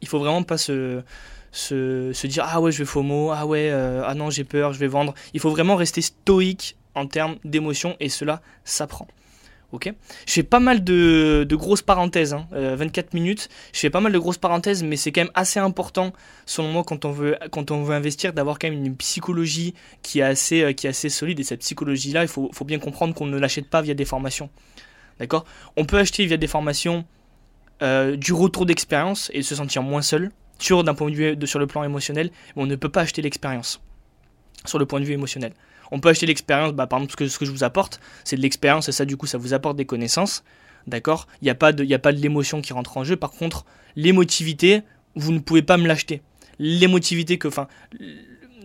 il faut vraiment pas se, se, se dire ah ouais je vais FOMO, ah ouais euh, ah non j'ai peur, je vais vendre. Il faut vraiment rester stoïque en termes d'émotions et cela s'apprend. Ok Je fais pas mal de, grosses parenthèses, 24 hein. minutes. Je pas mal de grosses parenthèses, mais c'est quand même assez important, selon moi, quand on veut, quand on veut investir, d'avoir quand même une psychologie qui est assez, qui est assez solide. Et cette psychologie-là, il faut, bien comprendre qu'on ne l'achète pas via des formations. D'accord? On peut acheter via des formations euh, du retour d'expérience et se sentir moins seul sur d'un point de vue sur le plan émotionnel, mais on ne peut pas acheter l'expérience sur le point de vue émotionnel. On peut acheter l'expérience, bah, par exemple, ce que, ce que je vous apporte, c'est de l'expérience et ça, du coup, ça vous apporte des connaissances. D'accord? Il n'y a pas de, de l'émotion qui rentre en jeu. Par contre, l'émotivité, vous ne pouvez pas me l'acheter. L'émotivité que, enfin,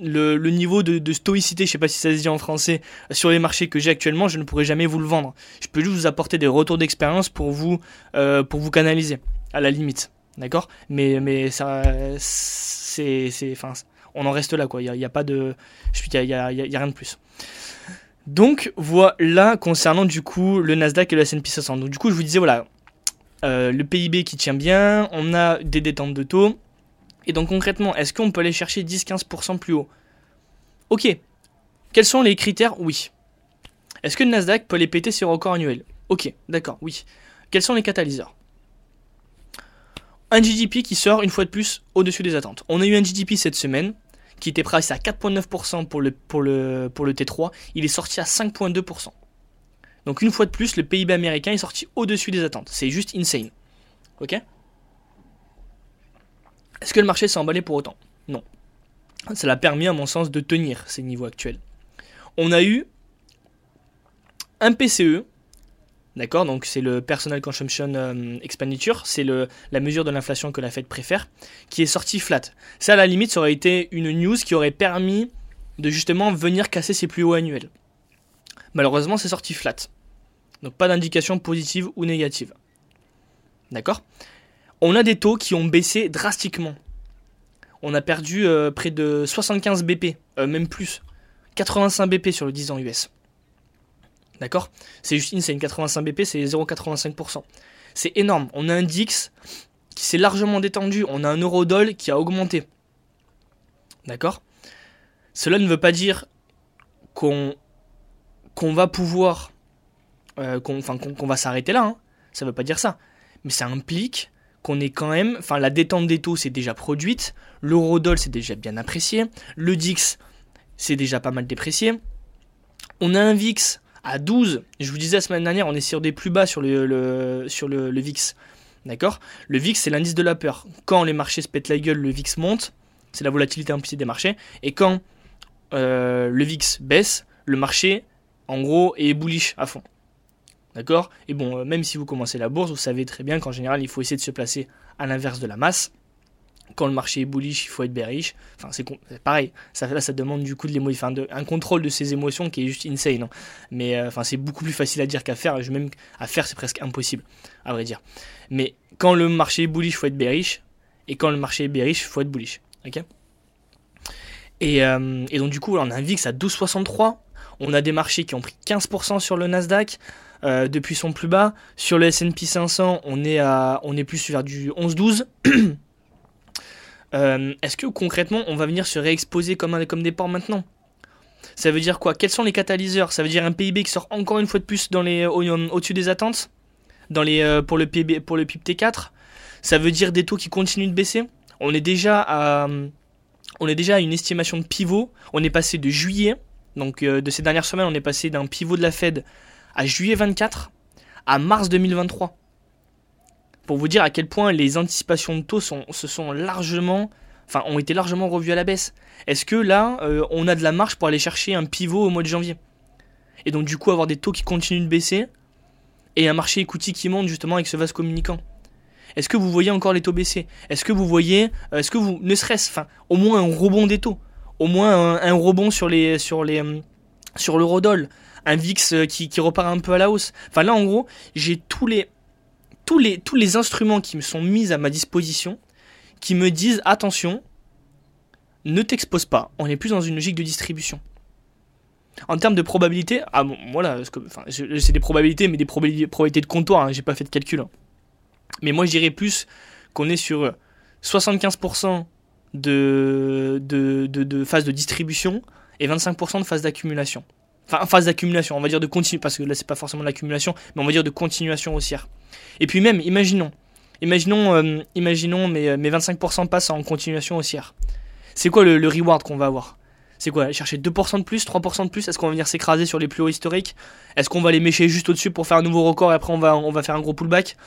le, niveau de, stoïcité, je sais pas si ça se dit en français, sur les marchés que j'ai actuellement, je ne pourrai jamais vous le vendre. Je peux juste vous apporter des retours d'expérience pour vous, euh, pour vous canaliser, à la limite. D'accord? Mais, mais ça, c'est, enfin, on en reste là, quoi. Il n'y a, pas de, il y a, y a, rien de plus. Donc voilà concernant du coup le Nasdaq et le S&P 500. Donc du coup je vous disais voilà euh, le PIB qui tient bien, on a des détentes de taux, et donc concrètement, est-ce qu'on peut aller chercher 10-15% plus haut? Ok. Quels sont les critères? Oui. Est-ce que le Nasdaq peut les péter sur record annuel Ok, d'accord, oui. Quels sont les catalyseurs? Un GDP qui sort une fois de plus au-dessus des attentes. On a eu un GDP cette semaine qui était pricé à 4,9% pour le, pour, le, pour le T3. Il est sorti à 5,2%. Donc une fois de plus, le PIB américain est sorti au-dessus des attentes. C'est juste insane. Ok? Est-ce que le marché s'est emballé pour autant? Non. Ça l'a permis, à mon sens, de tenir ces niveaux actuels. On a eu un PCE, d'accord Donc c'est le Personal Consumption euh, Expenditure, c'est la mesure de l'inflation que la Fed préfère, qui est sorti flat. Ça, à la limite, ça aurait été une news qui aurait permis de justement venir casser ses plus hauts annuels. Malheureusement, c'est sorti flat. Donc pas d'indication positive ou négative. D'accord? On a des taux qui ont baissé drastiquement. On a perdu euh, près de 75 BP, euh, même plus. 85 BP sur le 10 ans US. D'accord? C'est juste insane. 85 BP, c'est 0,85%. C'est énorme. On a un DIX qui s'est largement détendu. On a un Eurodoll qui a augmenté. D'accord? Cela ne veut pas dire qu'on qu'on va pouvoir. Euh, qu'on va s'arrêter là. Hein. Ça ne veut pas dire ça. Mais ça implique qu'on est quand même, enfin la détente des taux c'est déjà produite, l'eurodoll c'est déjà bien apprécié, le DIX c'est déjà pas mal déprécié, on a un VIX à 12, je vous disais la semaine dernière, on est sur des plus bas sur le, VIX, d'accord? Le VIX c'est l'indice de la peur, quand les marchés se pètent la gueule, le VIX monte, c'est la volatilité implicite des marchés, et quand euh, le VIX baisse, le marché en gros est bullish à fond. D'accord? Et bon, euh, même si vous commencez la bourse, vous savez très bien qu'en général, il faut essayer de se placer à l'inverse de la masse. Quand le marché est bullish, il faut être bearish. Enfin, c'est pareil. Ça, là, ça demande du coup de, enfin, un contrôle de ses émotions qui est juste insane. Hein. Mais euh, enfin, c'est beaucoup plus facile à dire qu'à faire. Même à faire, c'est presque impossible, à vrai dire. Mais quand le marché est bullish, il faut être bearish. Et quand le marché est bearish, il faut être bullish. Ok? Et, euh, et, donc du coup, on a un VIX à 12,63. On a des marchés qui ont pris 15% sur le Nasdaq. Euh, depuis son plus bas. Sur le S&P 500, on est, à, on est plus vers du 11-12. Euh, est-ce que concrètement, on va venir se réexposer comme, des ports maintenant? Ça veut dire quoi? Quels sont les catalyseurs? Ça veut dire un PIB qui sort encore une fois de plus dans les, au-dessus des attentes? Euh, pour, le PIB, pour le PIB T4 Ça veut dire des taux qui continuent de baisser? On est déjà à, on est déjà à une estimation de pivot. On est passé de juillet, donc de ces dernières semaines, on est passé d'un pivot de la Fed à juillet 24 à mars 2023. Pour vous dire à quel point les anticipations de taux se sont largement, enfin, ont été largement revues à la baisse. Est-ce que là, euh, on a de la marge pour aller chercher un pivot au mois de janvier? Et donc, du coup, avoir des taux qui continuent de baisser et un marché equity qui monte justement avec ce vase communicant. Est-ce que vous voyez encore les taux baisser? Est-ce que vous voyez, euh, est-ce que vous, ne serait-ce, enfin, au moins un rebond des taux, au moins un, rebond sur les, sur les, euh, sur l'eurodoll, un VIX qui, repart un peu à la hausse? Enfin là en gros, j'ai tous les, tous, les, instruments qui me sont mis à ma disposition qui me disent attention, ne t'expose pas, on n'est plus dans une logique de distribution. En termes de probabilité, ah bon, voilà, c'est des probabilités, mais des probabilités de comptoir, hein, j'ai pas fait de calcul. Hein. Mais moi, je dirais plus qu'on est sur 75% de, de, de, de phase de distribution et 25% de phase d'accumulation. Enfin, en phase d'accumulation, on va dire de continu, parce que là c'est pas forcément l'accumulation, mais on va dire de continuation haussière. Et puis même, imaginons, imaginons, euh, imaginons mes, mes 25% passent en continuation haussière. C'est quoi le, reward qu'on va avoir? C'est quoi? Chercher 2% de plus, 3% de plus? Est-ce qu'on va venir s'écraser sur les plus hauts historiques? Est-ce qu'on va les mécher juste au-dessus pour faire un nouveau record et après on va, on va faire un gros pullback?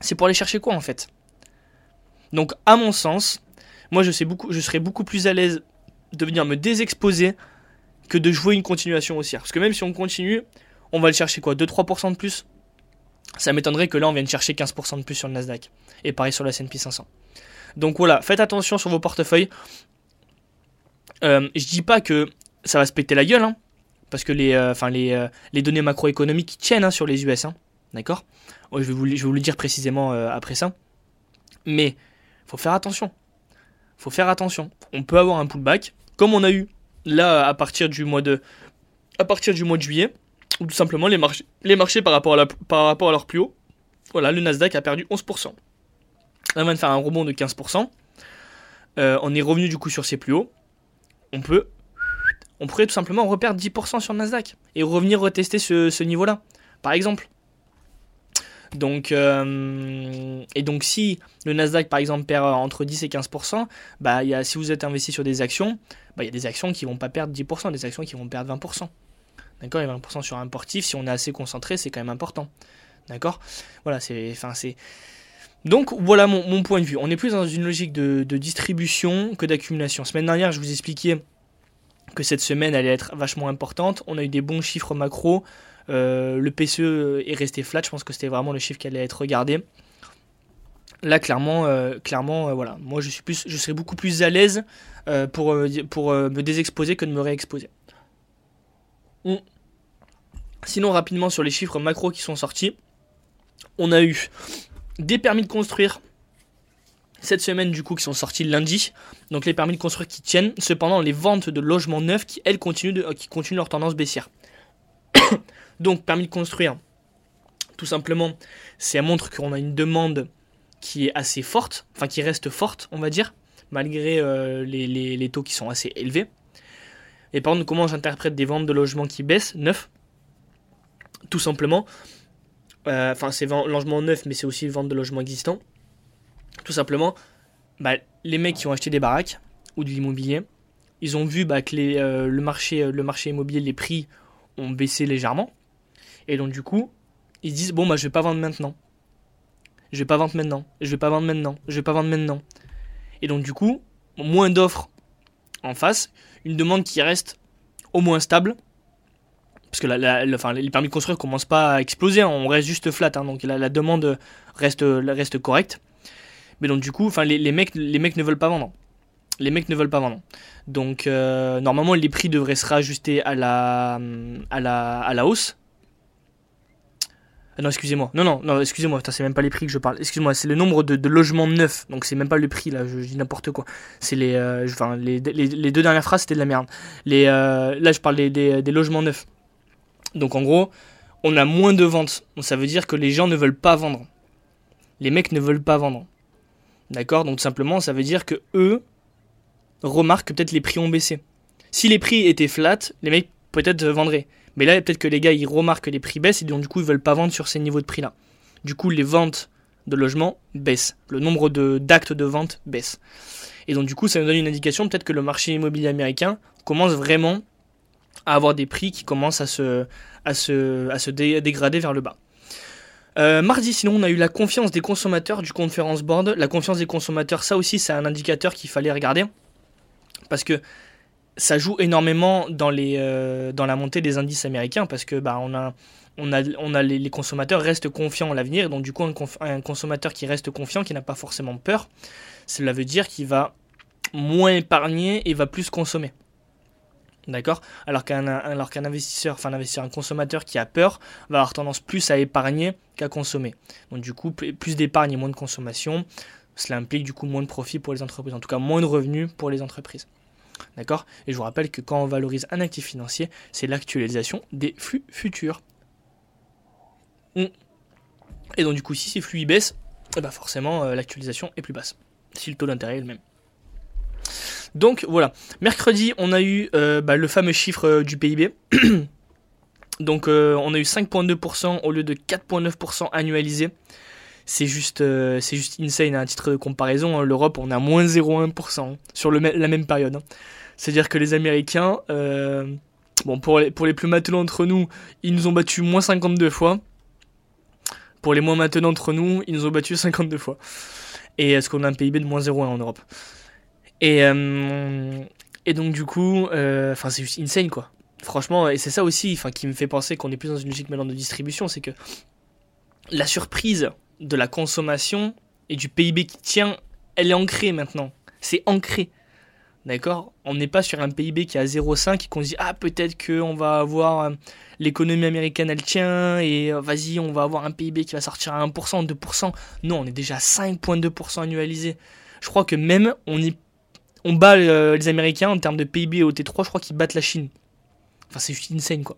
C'est pour aller chercher quoi en fait? Donc à mon sens, moi je, sais beaucoup, je serais beaucoup plus à l'aise de venir me désexposer que de jouer une continuation haussière. Parce que même si on continue, on va le chercher quoi 2-3% de plus? Ça m'étonnerait que là on vienne chercher 15% de plus sur le Nasdaq. Et pareil sur la S&P 500. Donc voilà, faites attention sur vos portefeuilles. Euh, je dis pas que ça va se péter la gueule, hein, parce que les, euh, les, euh, les données macroéconomiques tiennent hein, sur les US, hein, d'accord? Je, vais vous, je vais vous le dire précisément euh, après ça. Mais faut faire attention. Faut faire attention. On peut avoir un pullback, comme on a eu là à partir du mois de, à partir du mois de juillet, ou tout simplement les marchés, par rapport à, la, leur plus haut. Voilà, le Nasdaq a perdu 11%. Là, on de faire un rebond de 15%. Euh, on est revenu du coup sur ses plus hauts. On peut, on pourrait tout simplement reperdre 10% sur le Nasdaq et revenir retester ce, niveau-là, par exemple. Donc, euh, et donc si le Nasdaq par exemple perd entre 10 et 15%, bah, si vous êtes investi sur des actions, bah, il y a des actions qui vont pas perdre 10%, des actions qui vont perdre 20%. D'accord? Et 20% sur un portif, si on est assez concentré, c'est quand même important. D'accord? Voilà, c'est. Donc voilà mon, point de vue. On est plus dans une logique de, de distribution que d'accumulation. Semaine dernière, je vous expliquais que cette semaine allait être vachement importante. On a eu des bons chiffres macro. Euh, le PCE est resté flat. Je pense que c'était vraiment le chiffre qui allait être regardé. Là, clairement, euh, clairement, euh, voilà. Moi, je suis plus, je serais beaucoup plus à l'aise euh, pour pour me désexposer que de me réexposer. Mm. Sinon, rapidement sur les chiffres macro qui sont sortis, on a eu des permis de construire cette semaine du coup qui sont sortis lundi. Donc les permis de construire qui tiennent. Cependant les ventes de logements neufs qui elles continuent, qui continuent leur tendance baissière. Donc permis de construire, tout simplement, ça montre qu'on a une demande qui est assez forte, enfin qui reste forte on va dire, malgré euh, les, taux qui sont assez élevés. Et par contre comment j'interprète des ventes de logements qui baissent, neufs Tout simplement, enfin euh, c'est logements neufs mais c'est aussi vente de logements existants tout simplement, bah, les mecs qui ont acheté des baraques ou de l'immobilier, ils ont vu bah, que euh, le, marché, le marché immobilier, les prix ont baissé légèrement. Et donc du coup, ils disent, bon, bah, je vais pas vendre maintenant. Je vais pas vendre maintenant. Je vais pas vendre maintenant. Je vais pas vendre maintenant. Et donc du coup, moins d'offres en face, une demande qui reste au moins stable. Parce que les permis de construire commencent pas à exploser, hein, on reste juste flat, hein, donc la, demande reste, correcte. Mais donc du coup, enfin les, mecs, les mecs ne veulent pas vendre. Les mecs ne veulent pas vendre. Donc euh, normalement les prix devraient se rajuster à la hausse. Ah non, excusez-moi. Non, non, non, excusez-moi. C'est même pas les prix que je parle. Excusez-moi, c'est le nombre de, logements neufs. Donc c'est même pas le prix là. Je, dis n'importe quoi. C'est les, euh, enfin les, les, deux dernières phrases c'était de la merde. Les, euh, là je parle des, des, logements neufs. Donc en gros, on a moins de ventes. Donc ça veut dire que les gens ne veulent pas vendre. Les mecs ne veulent pas vendre. D'accord? Donc simplement, ça veut dire que eux remarquent que peut-être les prix ont baissé. Si les prix étaient flat, les mecs peut-être vendraient. Mais là, peut-être que les gars, ils remarquent que les prix baissent et donc du coup, ils veulent pas vendre sur ces niveaux de prix-là. Du coup, les ventes de logements baissent. Le nombre d'actes de, vente baisse. Et donc du coup, ça nous donne une indication peut-être que le marché immobilier américain commence vraiment à avoir des prix qui commencent à se, à se, à se dé dégrader vers le bas. Euh, mardi, sinon, on a eu la confiance des consommateurs du Conference Board. La confiance des consommateurs, ça aussi, c'est un indicateur qu'il fallait regarder. Parce que ça joue énormément euh, dans la montée des indices américains. Parce que bah, on a, les, consommateurs restent confiants en l'avenir. Donc, du coup, un, consommateur qui reste confiant, qui n'a pas forcément peur, cela veut dire qu'il va moins épargner et va plus consommer. D'accord? Alors qu'un alors investisseur, enfin un investisseur, un consommateur qui a peur va avoir tendance plus à épargner qu'à consommer. Donc du coup, plus d'épargne et moins de consommation, cela implique du coup moins de profit pour les entreprises, en tout cas moins de revenus pour les entreprises. D'accord? Et je vous rappelle que quand on valorise un actif financier, c'est l'actualisation des flux futurs. Hmm. Et donc du coup, si ces flux baissent, eh ben forcément euh, l'actualisation est plus basse. Si le taux d'intérêt est le même. Donc voilà, mercredi on a eu bah, le fameux chiffre du PIB. Donc on a eu 5,2% au lieu de 4,9% annualisé. C'est juste, c'est juste insane à un titre de comparaison. Hein. L'Europe on a moins 0,1% sur le, la même période. Hein. C'est-à-dire que les Américains, bon pour les, pour les plus matelots d'entre nous, ils nous ont battu moins 52 fois. Pour les moins maintenant d'entre nous, ils nous ont battu 52 fois. Et est-ce qu'on a un PIB de moins 0,1 en Europe? Et, euh, et donc du coup, euh, enfin c'est juste insane quoi. Franchement, et c'est ça aussi qui me fait penser qu'on est plus dans une logique maintenant de distribution, c'est que la surprise de la consommation et du PIB qui tient, elle est ancrée maintenant. C'est ancré. D'accord? On n'est pas sur un PIB qui est à 0,5 et qu'on se dit ah peut-être qu'on va avoir euh, l'économie américaine elle tient et euh, vas-y on va avoir un PIB qui va sortir à 1%, 2%. Non, on est déjà à 5,2% annualisé. Je crois que même on, bat euh, les Américains en termes de PIB au T3, je crois qu'ils battent la Chine. Enfin c'est juste insane quoi.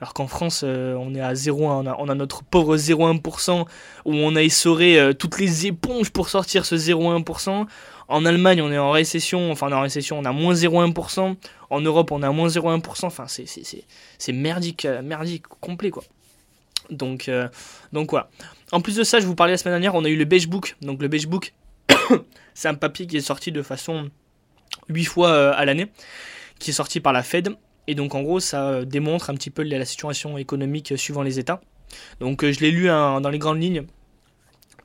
Alors qu'en France, on est à 0,1, on a, on a notre pauvre 0,1% où on a essoré toutes les éponges pour sortir ce 0,1%. En Allemagne, on est en récession, enfin on est en récession, on a moins 0,1%. En Europe, on a moins 0,1%. Enfin, c'est merdique, euh, merdique, complet quoi. Donc, euh, donc voilà. En plus de ça, je vous parlais la semaine dernière, on a eu le Beige Book. Donc le Beige Book, c'est un papier qui est sorti de façon 8 fois euh, à l'année, qui est sorti par la Fed. Et donc en gros, ça démontre un petit peu la situation économique suivant les États. Donc je l'ai lu hein, dans les grandes lignes.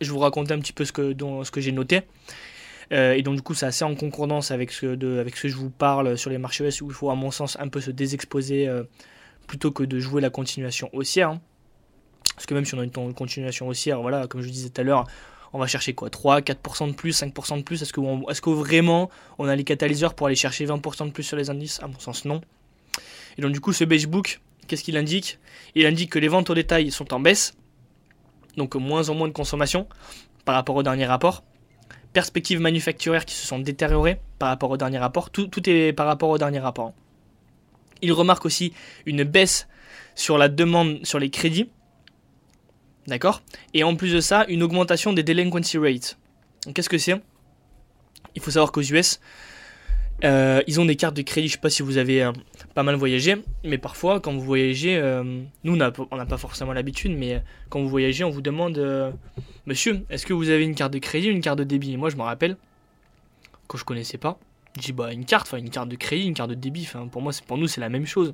Je vous raconter un petit peu ce que, j'ai noté. Euh, et donc du coup c'est assez en concordance avec ce, que je vous parle sur les marchés US où il faut à mon sens un peu se désexposer euh, plutôt que de jouer la continuation haussière. Hein. Parce que même si on a une continuation haussière, voilà, comme je disais tout à l'heure, on va chercher quoi 3, 4% de plus, 5% de plus? Est-ce que, est que vraiment on a les catalyseurs pour aller chercher 20% de plus sur les indices? À mon sens, non. Et donc du coup, ce beige book, qu'est-ce qu'il indique? Il indique que les ventes au détail sont en baisse, donc moins en moins de consommation par rapport au dernier rapport perspectives manufacturières qui se sont détériorées par rapport au dernier rapport. Tout, est par rapport au dernier rapport. Il remarque aussi une baisse sur la demande sur les crédits. D'accord? Et en plus de ça, une augmentation des delinquency rates. Qu'est-ce que c'est? Il faut savoir qu'aux US, euh, ils ont des cartes de crédit, je sais pas si vous avez euh, pas mal voyagé, mais parfois quand vous voyagez, euh, nous on n'a pas forcément l'habitude, mais quand vous voyagez, on vous demande Monsieur, est-ce que vous avez une carte de crédit ou une carte de débit? Et moi je me rappelle, quand je connaissais pas, je dis bah une carte, enfin une carte de crédit, une carte de débit, enfin pour moi pour nous c'est la même chose.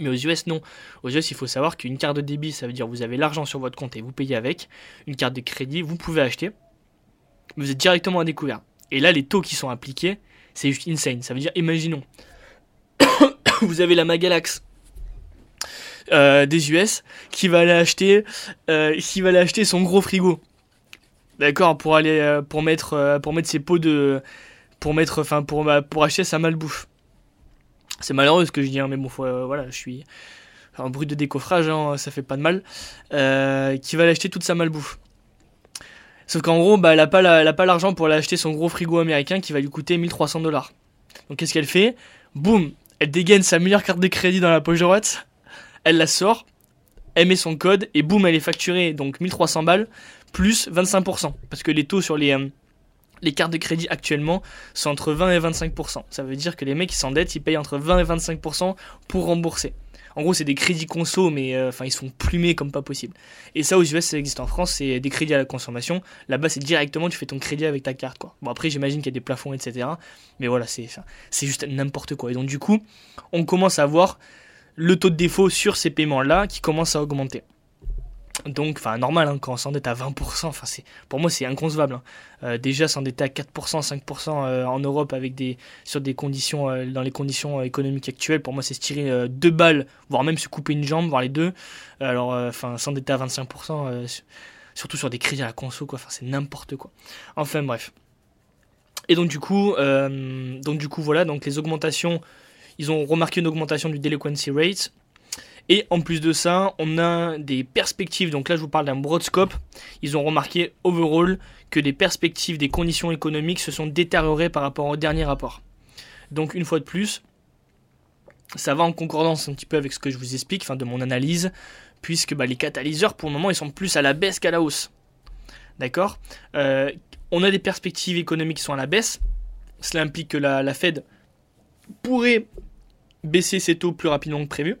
Mais aux US, non. Aux US, il faut savoir qu'une carte de débit, ça veut dire vous avez l'argent sur votre compte et vous payez avec. Une carte de crédit, vous pouvez acheter, vous êtes directement à découvert. Et là, les taux qui sont appliqués, c'est juste insane. Ça veut dire, imaginons, vous avez la Magalax euh, des US qui va aller acheter, euh, va aller acheter son gros frigo. D'accord, pour aller, euh, pour mettre, pour mettre ses pots de, pour mettre, enfin, pour, pour acheter sa malbouffe. C'est malheureux ce que je dis, hein, mais bon, voilà, je suis un bruit de décoffrage, hein, ça fait pas de mal. qui va aller acheter toute sa malbouffe. Sauf qu'en gros, bah, elle n'a pas l'argent pour aller acheter son gros frigo américain qui va lui coûter 1300 dollars. Donc qu'est-ce qu'elle fait? Boum Elle dégaine sa meilleure carte de crédit dans la poche droite, elle la sort, elle met son code et boum, elle est facturée donc 1300 balles plus 25%. Parce que les taux sur les, euh, les cartes de crédit actuellement sont entre 20 et 25%. Ça veut dire que les mecs qui s'endettent, ils payent entre 20 et 25% pour rembourser. En gros, c'est des crédits conso, mais euh, enfin, ils sont plumés comme pas possible. Et ça, aux US, ça existe en France, c'est des crédits à la consommation. Là-bas, c'est directement, tu fais ton crédit avec ta carte, quoi. Bon, après, j'imagine qu'il y a des plafonds, etc. Mais voilà, c'est, c'est juste n'importe quoi. Et donc, du coup, on commence à voir le taux de défaut sur ces paiements-là qui commence à augmenter. Donc, enfin, normal, hein, quand on s'endette à 20%, enfin, c'est, pour moi, c'est inconcevable. Hein. Euh, déjà, s'endetter à 4%, 5% euh, en Europe avec des, conditions, euh, dans les conditions économiques actuelles, pour moi, c'est se tirer deux balles, voire même se couper une jambe, voire les deux. Alors, enfin, s'endetter à 25%, surtout sur des crédits à la conso, quoi, c'est n'importe quoi. Enfin, bref. Et donc, du coup, donc, du coup, voilà, donc les augmentations, ils ont remarqué une augmentation du delinquency rate et en plus de ça, on a des perspectives. Donc là, je vous parle d'un broad scope. Ils ont remarqué overall que les perspectives des conditions économiques se sont détériorées par rapport au dernier rapport. Donc une fois de plus, ça va en concordance un petit peu avec ce que je vous explique, enfin de mon analyse, puisque bah, les catalyseurs pour le moment ils sont plus à la baisse qu'à la hausse. D'accord? Euh, On a des perspectives économiques qui sont à la baisse, cela implique que la, la Fed pourrait baisser ses taux plus rapidement que prévu.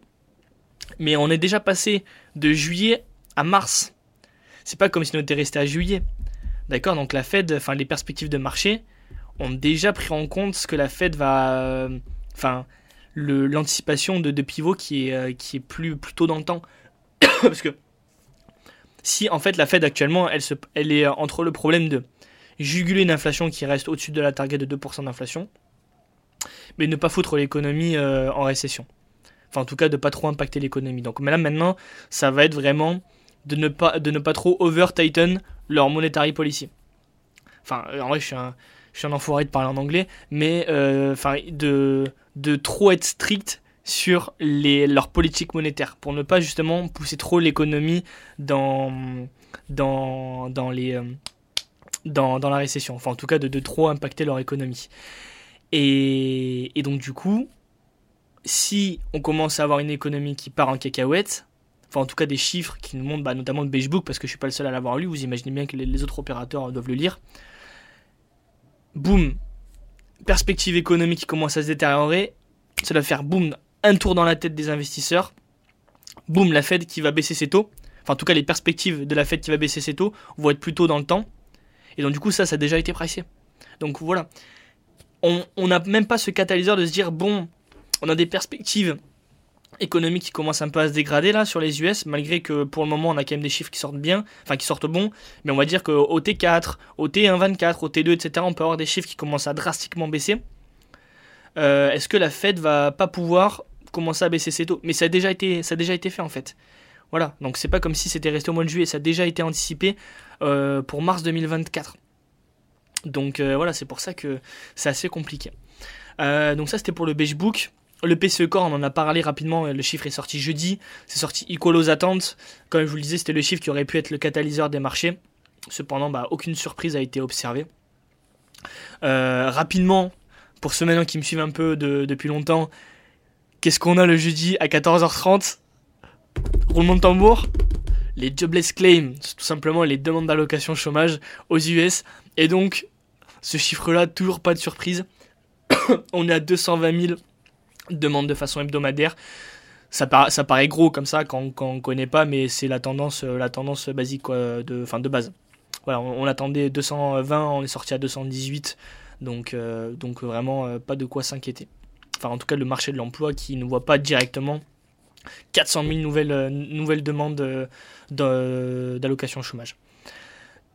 Mais on est déjà passé de juillet à mars. C'est pas comme si on était resté à juillet. D'accord? Donc la Fed, enfin les perspectives de marché ont déjà pris en compte ce que la Fed va. euh, Enfin, l'anticipation de, de pivot qui est, euh, plus, tôt dans le temps. Parce que si en fait la Fed actuellement, elle, est entre le problème de juguler une inflation qui reste au-dessus de la target de 2% d'inflation, mais ne pas foutre l'économie euh, en récession. Enfin, en tout cas, de pas trop impacter l'économie. Donc mais là maintenant, ça va être vraiment de ne pas, de ne pas trop over-tighten leur monetary policy. Enfin, en vrai, je suis un, je suis un enfoiré de parler en anglais, mais euh, enfin, de, de trop être strict sur les, leur politique monétaire pour ne pas justement pousser trop l'économie dans, dans, dans, les, euh, dans, dans la récession. Enfin, en tout cas, de, de trop impacter leur économie. Et donc, du coup, si on commence à avoir une économie qui part en cacahuète, enfin en tout cas des chiffres qui nous montrent, bah, notamment le Beige Book, parce que je suis pas le seul à l'avoir lu, vous imaginez bien que les, les autres opérateurs doivent le lire. Boum, perspective économique qui commence à se détériorer, ça va faire boum, un tour dans la tête des investisseurs, boum, la Fed qui va baisser ses taux, enfin en tout cas les perspectives de la Fed qui va baisser ses taux vont être plus tôt dans le temps, et donc du coup ça, ça a déjà été pricé. Donc voilà, on n'a même pas ce catalyseur de se dire, bon, on a des perspectives économiques qui commencent un peu à se dégrader là sur les US, malgré que pour le moment on a quand même des chiffres qui sortent bien, enfin qui sortent bons, mais on va dire qu'au T4, au T124, au T2, etc., on peut avoir des chiffres qui commencent à drastiquement baisser. Euh, Est-ce que la Fed va pas pouvoir commencer à baisser ses taux? Mais ça a déjà été, fait en fait. Voilà, donc c'est pas comme si c'était resté au mois de juillet, ça a déjà été anticipé euh, pour mars 2024. Donc euh, voilà, c'est pour ça que c'est assez compliqué. Donc ça c'était pour le Beige Book. Le PCE Core, on en a parlé rapidement, le chiffre est sorti jeudi, c'est sorti equal aux attentes. Comme je vous le disais, c'était le chiffre qui aurait pu être le catalyseur des marchés. Cependant, bah, aucune surprise a été observée. Euh, rapidement, pour ceux maintenant qui me suivent un peu de- depuis longtemps, qu'est-ce qu'on a le jeudi à 14h30 Roulement de tambour? Les jobless claims, tout simplement les demandes d'allocation chômage aux US. Et donc, ce chiffre-là, toujours pas de surprise. On est à 220 000 demandes de façon hebdomadaire. Ça, para- ça paraît gros comme ça quand, on connaît pas, mais c'est la tendance, euh, basique de, base. On, attendait 220, on est sorti à 218, donc, euh, donc vraiment euh, pas de quoi s'inquiéter. Enfin, en tout cas, le marché de l'emploi qui ne voit pas directement 400 000 nouvelles, demandes de- d'allocation chômage.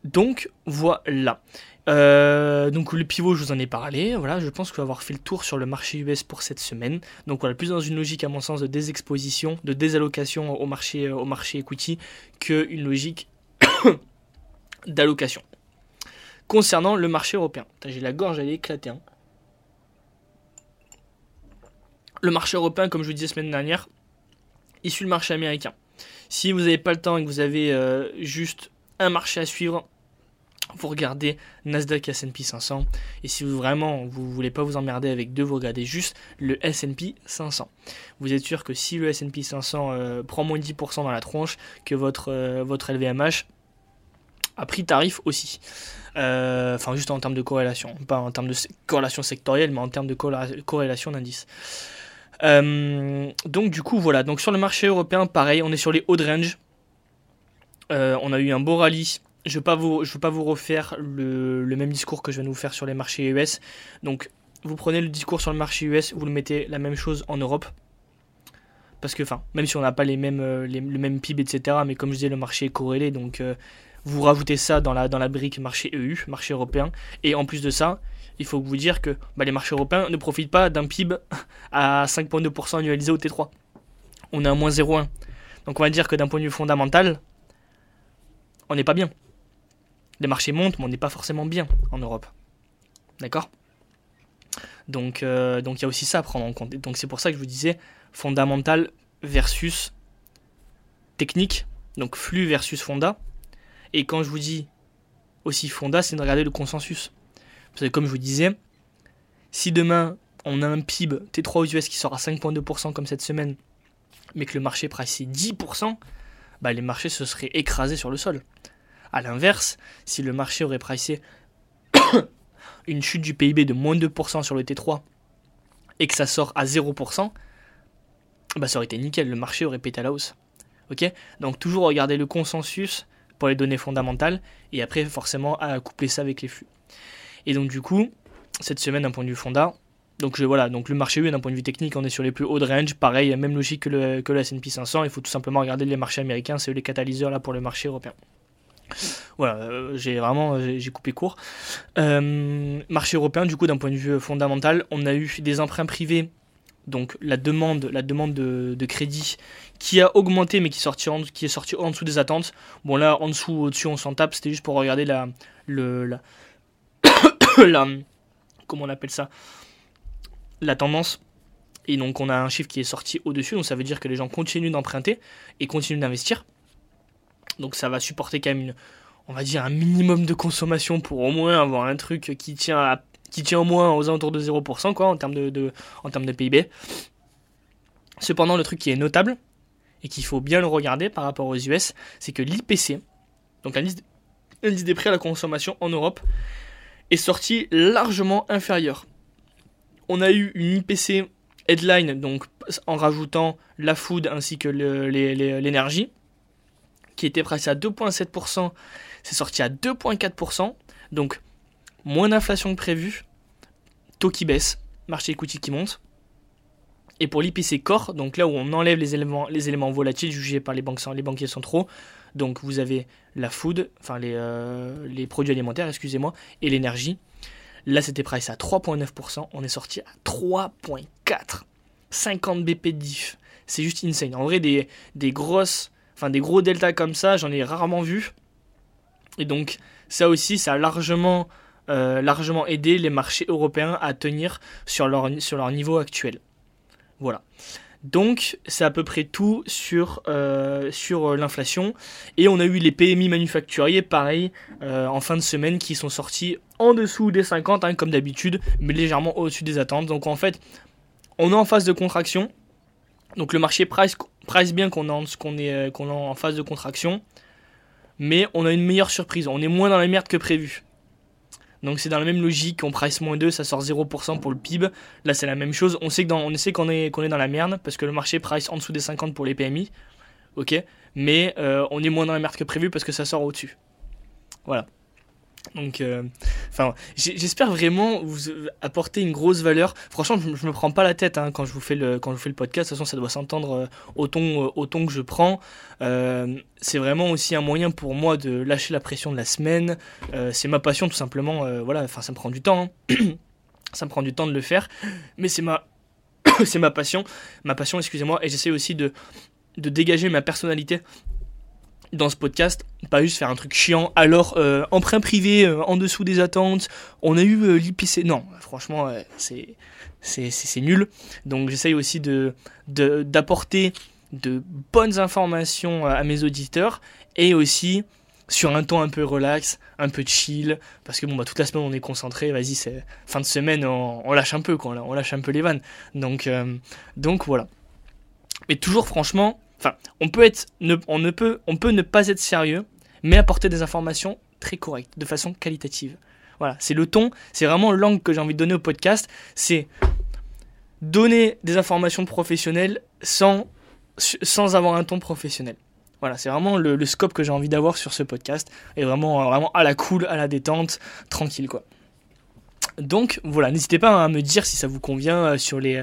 Donc voilà. Euh, donc le pivot, je vous en ai parlé. Voilà, je pense je vais avoir fait le tour sur le marché US pour cette semaine. Donc voilà, plus dans une logique à mon sens de désexposition, de désallocation au marché, au marché equity, qu'une logique d'allocation. Concernant le marché européen, j'ai la gorge, elle est éclatée. hein. Le marché européen, comme je vous disais la semaine dernière, issu le marché américain. Si vous n'avez pas le temps et que vous avez euh, juste un marché à suivre, vous regardez Nasdaq S&P 500 et si vous vraiment vous voulez pas vous emmerder avec deux vous regardez juste le S&P 500 vous êtes sûr que si le S&P 500 euh, prend moins de 10% dans la tronche que votre euh, LVMH a pris tarif aussi. Euh, enfin juste en termes de corrélation. Pas en termes de corrélation sectorielle mais en termes de corréla- corrélation d'indice. Euh, donc du coup voilà. Donc sur le marché européen pareil on est sur les hauts de range Euh, on a eu un beau rallye je ne veux pas vous, refaire le, même discours que je viens de vous faire sur les marchés US. Donc, vous prenez le discours sur le marché US, vous le mettez la même chose en Europe. Parce que, enfin, même si on n'a pas les mêmes, euh, le même PIB, etc., mais comme je disais, le marché est corrélé, donc euh, vous rajoutez ça dans la, dans la brique marché EU, marché européen. Et en plus de ça, il faut vous dire que bah, les marchés européens ne profitent pas d'un PIB à 5,2% annualisé au T3. On est à moins 0,1. Donc on va dire que d'un point de vue fondamental, on n'est pas bien les marchés montent, mais on n'est pas forcément bien en Europe. D'accord? Donc, euh, donc il y a aussi ça à prendre en compte. Donc c'est pour ça que je vous disais fondamental versus technique, donc flux versus fonda. Et quand je vous dis aussi fonda, c'est de regarder le consensus. Parce que comme je vous disais, si demain on a un PIB T3 aux US qui sort à 5,2% comme cette semaine, mais que le marché price 10%, bah les marchés se seraient écrasés sur le sol. A l'inverse, si le marché aurait pricé une chute du PIB de moins de 2% sur le T3 et que ça sort à 0%, bah ça aurait été nickel, le marché aurait pété à la hausse. Donc toujours regarder le consensus pour les données fondamentales et après forcément à coupler ça avec les flux. Et donc du coup, cette semaine d'un point de vue fonda, donc voilà, donc le marché U d'un point de vue technique, on est sur les plus hauts de range, pareil, même logique que le, que le S&P 500, il faut tout simplement regarder les marchés américains, c'est les catalyseurs là pour le marché européen. Voilà, euh, j'ai vraiment j'ai coupé court. Euh, marché européen, du coup, d'un point de vue fondamental, on a eu des emprunts privés, donc la demande, la demande de, crédit qui a augmenté, mais qui est, sorti en, qui est sorti en dessous des attentes. Bon, là, en dessous, au-dessus, on s'en tape, c'était juste pour regarder la, le, la, comment on appelle ça, la tendance. Et donc, on a un chiffre qui est sorti au-dessus, donc ça veut dire que les gens continuent d'emprunter et continuent d'investir. Donc ça va supporter quand même on va dire un minimum de consommation pour au moins avoir un truc qui tient qui tient au moins aux alentours de 0% quoi en termes de, en termes de PIB. Cependant le truc qui est notable et qu'il faut bien le regarder par rapport aux US, c'est que l'IPC, donc l'indice des prix à la consommation en Europe, est sorti largement inférieur. On a eu une IPC headline, donc en rajoutant la food ainsi que l'énergie, qui était pricé à 2,7%, c'est sorti à 2,4%. Donc, moins d'inflation que prévu. Taux qui baisse, marché equity qui monte. Et pour l'IPC Core, donc là où on enlève les éléments, les éléments volatiles jugés par les, banquiers centraux, donc vous avez la food, enfin les, euh, les produits alimentaires, excusez-moi, et l'énergie. Là, c'était pricé à 3,9%, on est sorti à 3,4%. 50 BP de diff. C'est juste insane. En vrai, des, grosses Enfin, des gros deltas comme ça, j'en ai rarement vu. Et donc, ça aussi, ça a largement, euh, aidé les marchés européens à tenir sur leur niveau actuel. Voilà. Donc, c'est à peu près tout sur, euh, sur l'inflation. Et on a eu les PMI manufacturiers, pareil, euh, en fin de semaine, qui sont sortis en dessous des 50, hein, comme d'habitude, mais légèrement au-dessus des attentes. Donc, en fait, on est en phase de contraction. Donc, le marché price price bien qu'on est, est, euh, qu'on est en phase de contraction, mais on a une meilleure surprise. On est moins dans la merde que prévu. Donc c'est dans la même logique, on price moins 2, ça sort 0% pour le PIB. Là c'est la même chose, on sait qu'on est dans la merde, parce que le marché price en dessous des 50 pour les PMI, ok, mais euh, on est moins dans la merde que prévu parce que ça sort au-dessus. Voilà. Donc, euh, j'espère vraiment vous apporter une grosse valeur. Franchement, je, me prends pas la tête hein, quand je vous fais le quand je fais le podcast. De toute façon, ça doit s'entendre euh, au ton euh, au ton que je prends. c'est vraiment aussi un moyen pour moi de lâcher la pression de la semaine. c'est ma passion tout simplement. voilà, enfin, ça me prend du temps. Hein. ça me prend du temps de le faire, mais c'est ma c'est ma passion, ma passion, excusez-moi, et j'essaie aussi de de dégager ma personnalité dans ce podcast, pas juste faire un truc chiant. Alors, euh, emprunt privé euh, en dessous des attentes, on a eu euh, l'IPC. Non, franchement, c'est, c'est, nul. Donc, j'essaye aussi de, d'apporter de bonnes informations à mes auditeurs et aussi sur un ton un peu relax, un peu chill, parce que bon, bah, toute la semaine on est concentré, vas-y, c'est fin de semaine, on, lâche un peu, quoi, on lâche un peu les vannes. Donc, donc voilà. Mais toujours, franchement, Enfin, on peut être, on ne peut, on peut ne pas être sérieux, mais apporter des informations très correctes, de façon qualitative. Voilà, c'est le ton, c'est vraiment l'angle que j'ai envie de donner au podcast, c'est donner des informations professionnelles sans, sans avoir un ton professionnel. Voilà, c'est vraiment le, le, scope que j'ai envie d'avoir sur ce podcast, et vraiment, vraiment à la cool, à la détente, tranquille quoi. Donc voilà, n'hésitez pas à me dire si ça vous convient euh, sur les,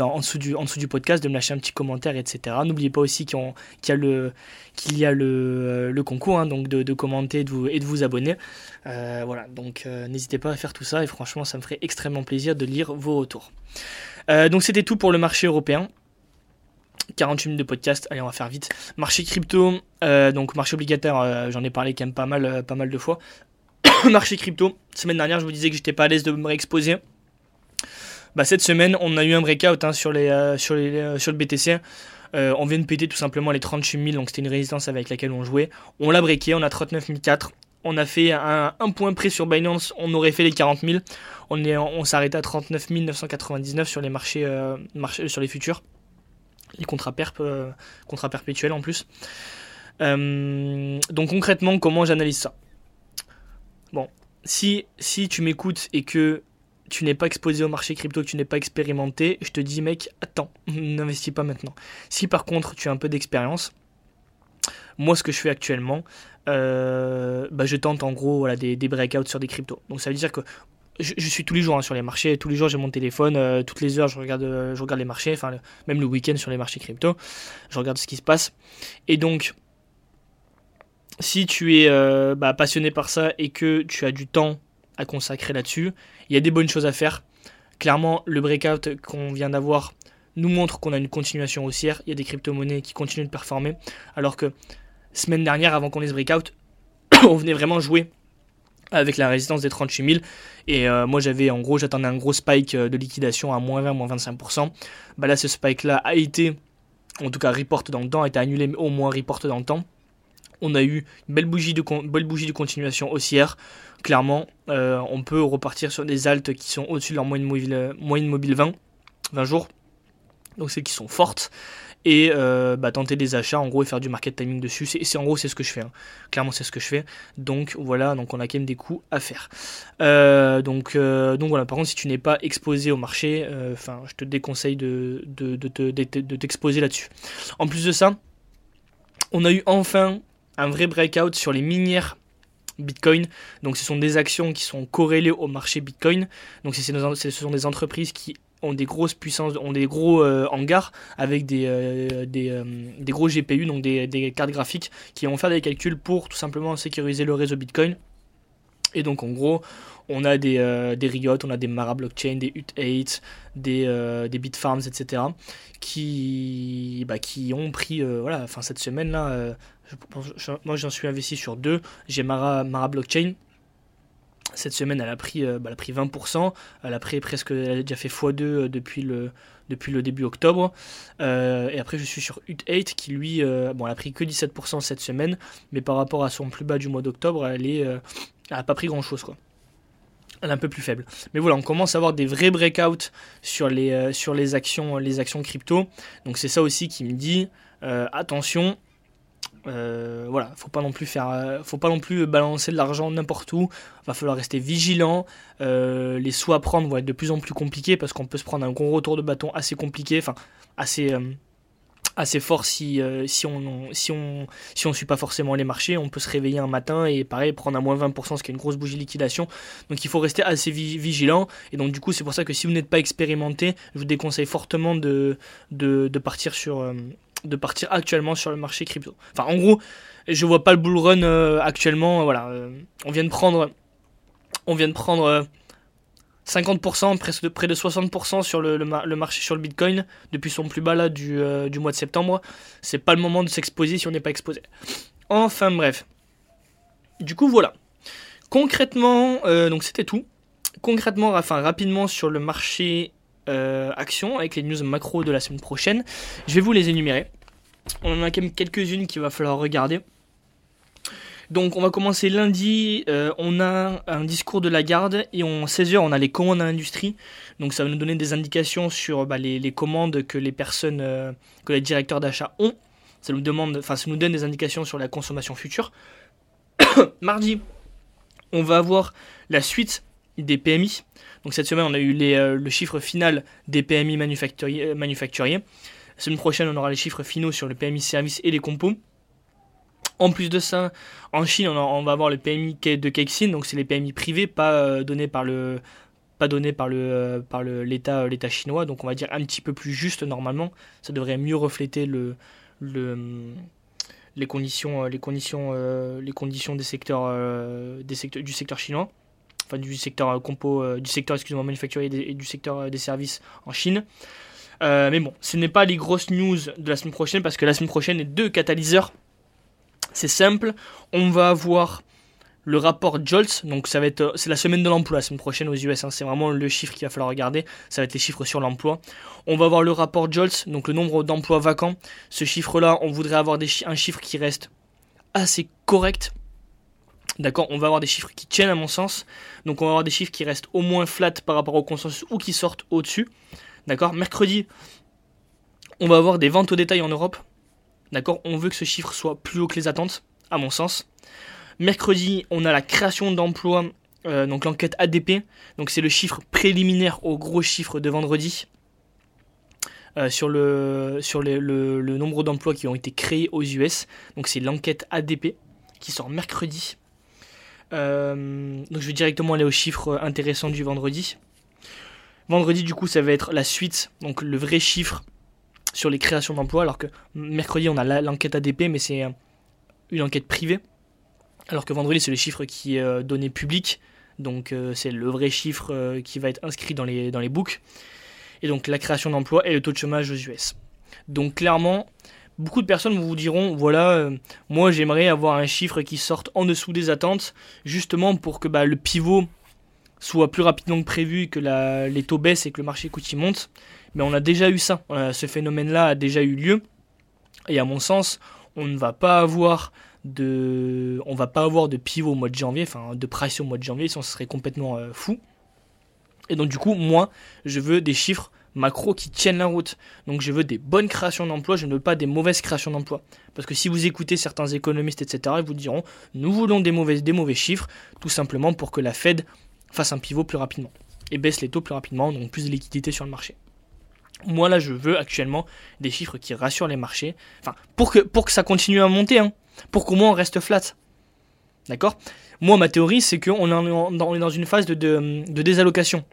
en, dessous du, podcast, de me lâcher un petit commentaire, etc. N'oubliez pas aussi qu'il y a le, euh, concours, hein, donc de, commenter et de vous, abonner. Euh, voilà, donc n'hésitez pas à faire tout ça et franchement, ça me ferait extrêmement plaisir de lire vos retours. donc c'était tout pour le marché européen. 48 minutes de podcast, allez on va faire vite. Marché crypto, donc marché obligataire, j'en ai parlé quand même pas mal de fois. marché crypto. Semaine dernière, je vous disais que j'étais pas à l'aise de me réexposer. Bah, cette semaine, on a eu un breakout hein, euh, euh, sur le BTC. Euh, on vient de péter tout simplement les 38 000, donc c'était une résistance avec laquelle on jouait. On l'a breaké, on a 39 004. On a fait un, point près sur Binance, on aurait fait les 40 000. On, est, on s'arrêtait à 39 999 sur les marchés, sur les futurs. Les contrats perpétuels en plus. donc concrètement, comment j'analyse ça? Bon, si, tu m'écoutes et que tu n'es pas exposé au marché crypto, que tu n'es pas expérimenté, je te dis mec, attends, n'investis pas maintenant. Si par contre tu as un peu d'expérience, moi ce que je fais actuellement, euh, bah, je tente en gros voilà, des, des breakouts sur des cryptos. Donc ça veut dire que je, suis tous les jours hein, sur les marchés, tous les jours j'ai mon téléphone, euh, toutes les heures je regarde, euh, je regarde les marchés, enfin même le week-end sur les marchés crypto, je regarde ce qui se passe. Et donc, si tu es bah, passionné par ça et que tu as du temps à consacrer là-dessus, il y a des bonnes choses à faire. Clairement, le breakout qu'on vient d'avoir nous montre qu'on a une continuation haussière. Il y a des crypto-monnaies qui continuent de performer. Alors que semaine dernière, avant qu'on ait ce breakout, on venait vraiment jouer avec la résistance des 38 000. Et euh, moi, j'avais en gros, j'attendais un gros spike euh, de liquidation à moins 20, moins 25%. Bah là, ce spike-là a été, en tout cas, report dans le temps, a été annulé, mais au moins report dans le temps. On a eu une belle bougie de, continuation haussière. Clairement, euh, on peut repartir sur des altes qui sont au-dessus de leur moyenne mobile, moyenne mobile 20, 20 jours. Donc celles qui sont fortes et euh, bah, tenter des achats en gros et faire du market timing dessus. C'est en gros c'est ce que je fais. Hein. Clairement c'est ce que je fais. Donc voilà, donc on a quand même des coûts à faire. Euh, donc donc voilà. Par contre si tu n'es pas exposé au marché, enfin je te déconseille de de, de, t'exposer là-dessus. En plus de ça, on a eu enfin un vrai breakout sur les minières Bitcoin. Donc ce sont des actions qui sont corrélées au marché Bitcoin. Donc ce sont des entreprises qui ont des grosses puissances, ont des gros euh, hangars avec des, euh, euh, gros GPU, donc des, des, cartes graphiques qui vont faire des calculs pour tout simplement sécuriser le réseau Bitcoin. Et donc en gros, on a des, des Riot, on a des Mara Blockchain, des UT8, des, des Bitfarms, etc. qui, bah, qui ont pris, voilà, enfin cette semaine là, moi j'en suis investi sur deux. J'ai Mara, Mara Blockchain cette semaine, elle a pris, euh, bah, elle a pris 20%. Elle a pris presque, elle a déjà fait x2 euh, depuis le, depuis le début octobre. Euh, et après, je suis sur UT8 qui lui, bon, elle a pris que 17% cette semaine, mais par rapport à son plus bas du mois d'octobre, elle est, elle a pas pris grand chose quoi. Un peu plus faible. Mais voilà, on commence à avoir des vrais breakouts sur les, sur les actions, les actions crypto. Donc c'est ça aussi qui me dit attention, euh, voilà, faut pas non plus faire, euh, faut pas non plus balancer de l'argent n'importe où. Va falloir rester vigilant. Euh, les sous à prendre vont être de plus en plus compliqués parce qu'on peut se prendre un gros retour de bâton assez compliqué, enfin assez assez fort si si on si on si on suit pas forcément les marchés. On peut se réveiller un matin et pareil prendre à moins 20%, ce qui est une grosse bougie liquidation. Donc il faut rester assez vigilant. Et donc du coup c'est pour ça que si vous n'êtes pas expérimenté, je vous déconseille fortement de de, partir sur de partir actuellement sur le marché crypto. Enfin, en gros, je vois pas le bull run euh, actuellement. voilà, euh, on vient de prendre, on vient de prendre 50%, euh, presque près de 60% sur le, marché sur le Bitcoin depuis son plus bas là du, du mois de septembre. C'est pas le moment de s'exposer si on n'est pas exposé. Enfin bref. Du coup voilà. Concrètement, donc c'était tout. Concrètement, enfin rapidement sur le marché euh, action avec les news macro de la semaine prochaine. Je vais vous les énumérer. On en a quand même quelques-unes qu'il va falloir regarder. Donc on va commencer lundi, euh, on a un discours de la garde et en 16h on a les commandes à l'industrie. Donc ça va nous donner des indications sur bah, les, commandes que les personnes, euh, que les directeurs d'achat ont. Ça nous, demande, ça nous donne des indications sur la consommation future. Mardi, on va avoir la suite des PMI. Donc cette semaine, on a eu euh, le chiffre final des PMI manufacturiers, manufacturiers. La semaine prochaine, on aura les chiffres finaux sur le PMI service et les compos. En plus de ça, en Chine, on, va avoir le PMI de Kexin, donc c'est les PMI privés, pas euh, donnés par le pas donné par le euh, par l'État l'État chinois, donc on va dire un petit peu plus juste normalement. Ça devrait mieux refléter le, le les conditions les conditions les conditions des secteurs, des secteurs du secteur chinois enfin du secteur euh, compo, euh, du secteur excusez-moi manufacturier et du secteur euh, des services en Chine. mais bon, ce n'est pas les grosses news de la semaine prochaine parce que la semaine prochaine est deux catalyseurs. C'est simple, on va avoir le rapport JOLTS, donc ça va être c'est la semaine de l'emploi la semaine prochaine aux US, hein. c'est vraiment le chiffre qu'il va falloir regarder, ça va être les chiffres sur l'emploi. On va avoir le rapport JOLTS, donc le nombre d'emplois vacants. Ce chiffre-là, on voudrait avoir un chiffre qui reste assez correct D'accord? On va avoir des chiffres qui tiennent à mon sens. Donc on va avoir des chiffres qui restent au moins flat par rapport au consensus ou qui sortent au-dessus. D'accord? Mercredi, on va avoir des ventes au détail en Europe. D'accord On veut que ce chiffre soit plus haut que les attentes, à mon sens. Mercredi, on a la création d'emplois donc l'enquête ADP, donc c'est le chiffre préliminaire au gros chiffre de vendredi. sur le, sur le, nombre d'emplois qui ont été créés aux US. Donc c'est l'enquête ADP qui sort mercredi. donc je vais directement aller aux chiffres intéressants du vendredi. Vendredi du coup ça va être la suite, donc le vrai chiffre sur les créations d'emplois, alors que mercredi on a l'enquête ADP, mais c'est une enquête privée, alors que vendredi c'est le chiffre qui est euh, donné public, donc euh, c'est le vrai chiffre euh, qui va être inscrit dans les, dans les books, et donc la création d'emplois et le taux de chômage aux US. Donc clairement, beaucoup de personnes vous diront, voilà, moi j'aimerais avoir un chiffre qui sorte en dessous des attentes, justement pour que bah, le pivot soit plus rapidement que prévu, que les taux baissent et que le marché coûtier monte. Mais on a déjà eu ça, ce phénomène-là a déjà eu lieu. Et à mon sens, on ne va pas avoir de, pivot au mois de janvier, enfin de price au mois de janvier, sinon ce serait complètement euh, fou. Et donc du coup, moi, je veux des chiffres macro qui tiennent la route. Donc je veux des bonnes créations d'emplois, je ne veux pas des mauvaises créations d'emplois. Parce que si vous écoutez certains économistes, etc., ils vous diront, nous voulons des mauvais chiffres, tout simplement pour que la Fed fasse un pivot plus rapidement et baisse les taux plus rapidement, donc plus de liquidité sur le marché. Moi là, je veux actuellement des chiffres qui rassurent les marchés. Enfin, pour que, ça continue à monter, hein, pour qu'au moins on reste flat. D'accord? Moi, ma théorie, c'est qu'on est dans une phase de, désallocation.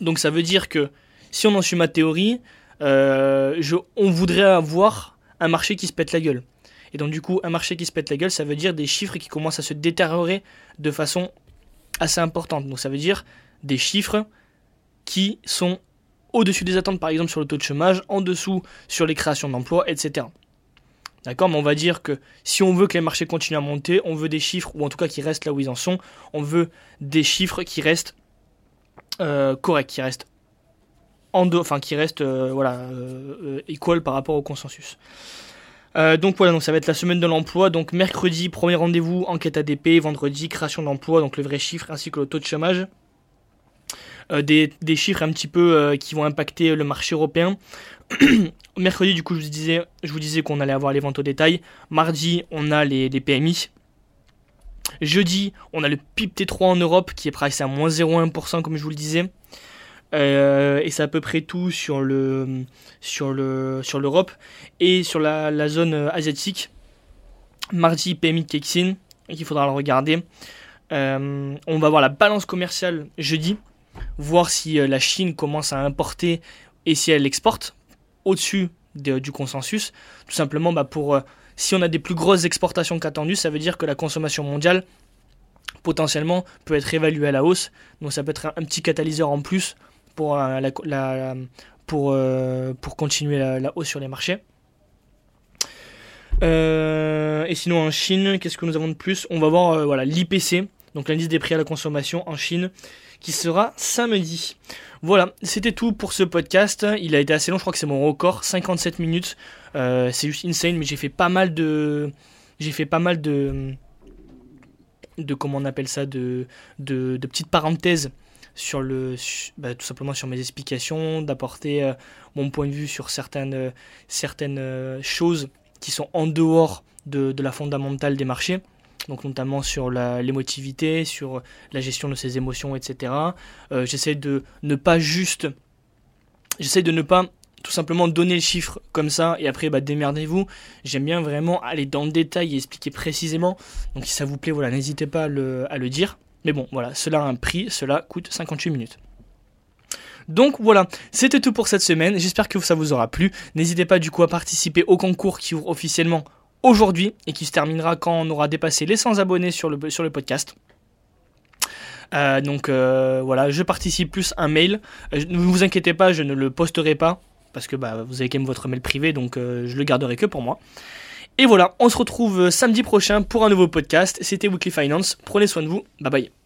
Donc ça veut dire que si on en suit ma théorie, euh, on voudrait avoir un marché qui se pète la gueule. Et donc du coup, un marché qui se pète la gueule, ça veut dire des chiffres qui commencent à se détériorer de façon assez importante. Donc ça veut dire des chiffres qui sont au-dessus des attentes, par exemple sur le taux de chômage, en dessous sur les créations d'emplois, etc. D'accord? Mais on va dire que si on veut que les marchés continuent à monter, on veut des chiffres, ou en tout cas qui restent là où ils en sont, on veut des chiffres qui restent euh, corrects, qui restent en enfin qui restent euh, voilà, euh, par rapport au consensus. Donc voilà, donc ça va être la semaine de l'emploi. Donc mercredi, premier rendez-vous, enquête ADP. Vendredi, création d'emploi, donc le vrai chiffre, ainsi que le taux de chômage. Euh, des, chiffres un petit peu euh, qui vont impacter le marché européen. Mercredi, du coup, je vous disais, je vous disais qu'on allait avoir les ventes au détail. Mardi, on a les, PMI. Jeudi, on a le PIB T3 en Europe qui est pricé à moins 0,1% comme je vous le disais. Euh, et c'est à peu près tout sur le sur le sur l'Europe et sur la, zone asiatique. Mardi, PMI Kexin, qu'il faudra le regarder. on va voir la balance commerciale jeudi voir si euh, la Chine commence à importer et si elle exporte au-dessus du consensus. Tout simplement, bah, pour, euh, si on a des plus grosses exportations qu'attendues, ça veut dire que la consommation mondiale potentiellement peut être évaluée à la hausse. Donc ça peut être un, petit catalyseur en plus pour, euh, la, pour, pour continuer la, hausse sur les marchés. et sinon en Chine, qu'est-ce que nous avons de plus? On va voir voilà l'IPC, donc l'indice des prix à la consommation en Chine, qui sera samedi. Voilà, c'était tout pour ce podcast. Il a été assez long, je crois que c'est mon record, 57 minutes. Euh, c'est juste insane, mais j'ai fait pas mal de, j'ai fait pas mal de, de comment on appelle ça, de, de, petites parenthèses sur le, bah, tout simplement sur mes explications, d'apporter euh, mon point de vue sur certaines, certaines euh, choses qui sont en dehors de, de la fondamentale des marchés donc notamment sur l'émotivité, sur la gestion de ses émotions, etc. Euh, j'essaie de ne pas juste, j'essaie de ne pas tout simplement donner le chiffre comme ça et après bah, démerdez-vous. J'aime bien vraiment aller dans le détail et expliquer précisément. Donc si ça vous plaît, voilà, n'hésitez pas le, à le dire. Mais bon, voilà, cela a un prix, cela coûte 58 minutes. Donc voilà, c'était tout pour cette semaine. J'espère que ça vous aura plu. N'hésitez pas du coup à participer au concours qui ouvre officiellement aujourd'hui et qui se terminera quand on aura dépassé les 100 abonnés sur le, podcast. Euh, donc euh, voilà, je participe plus un mail. Euh, ne vous inquiétez pas, je ne le posterai pas parce que bah, vous avez quand même votre mail privé, donc je le garderai que pour moi. Et voilà, on se retrouve samedi prochain pour un nouveau podcast. C'était Weekly Finance. Prenez soin de vous. Bye bye.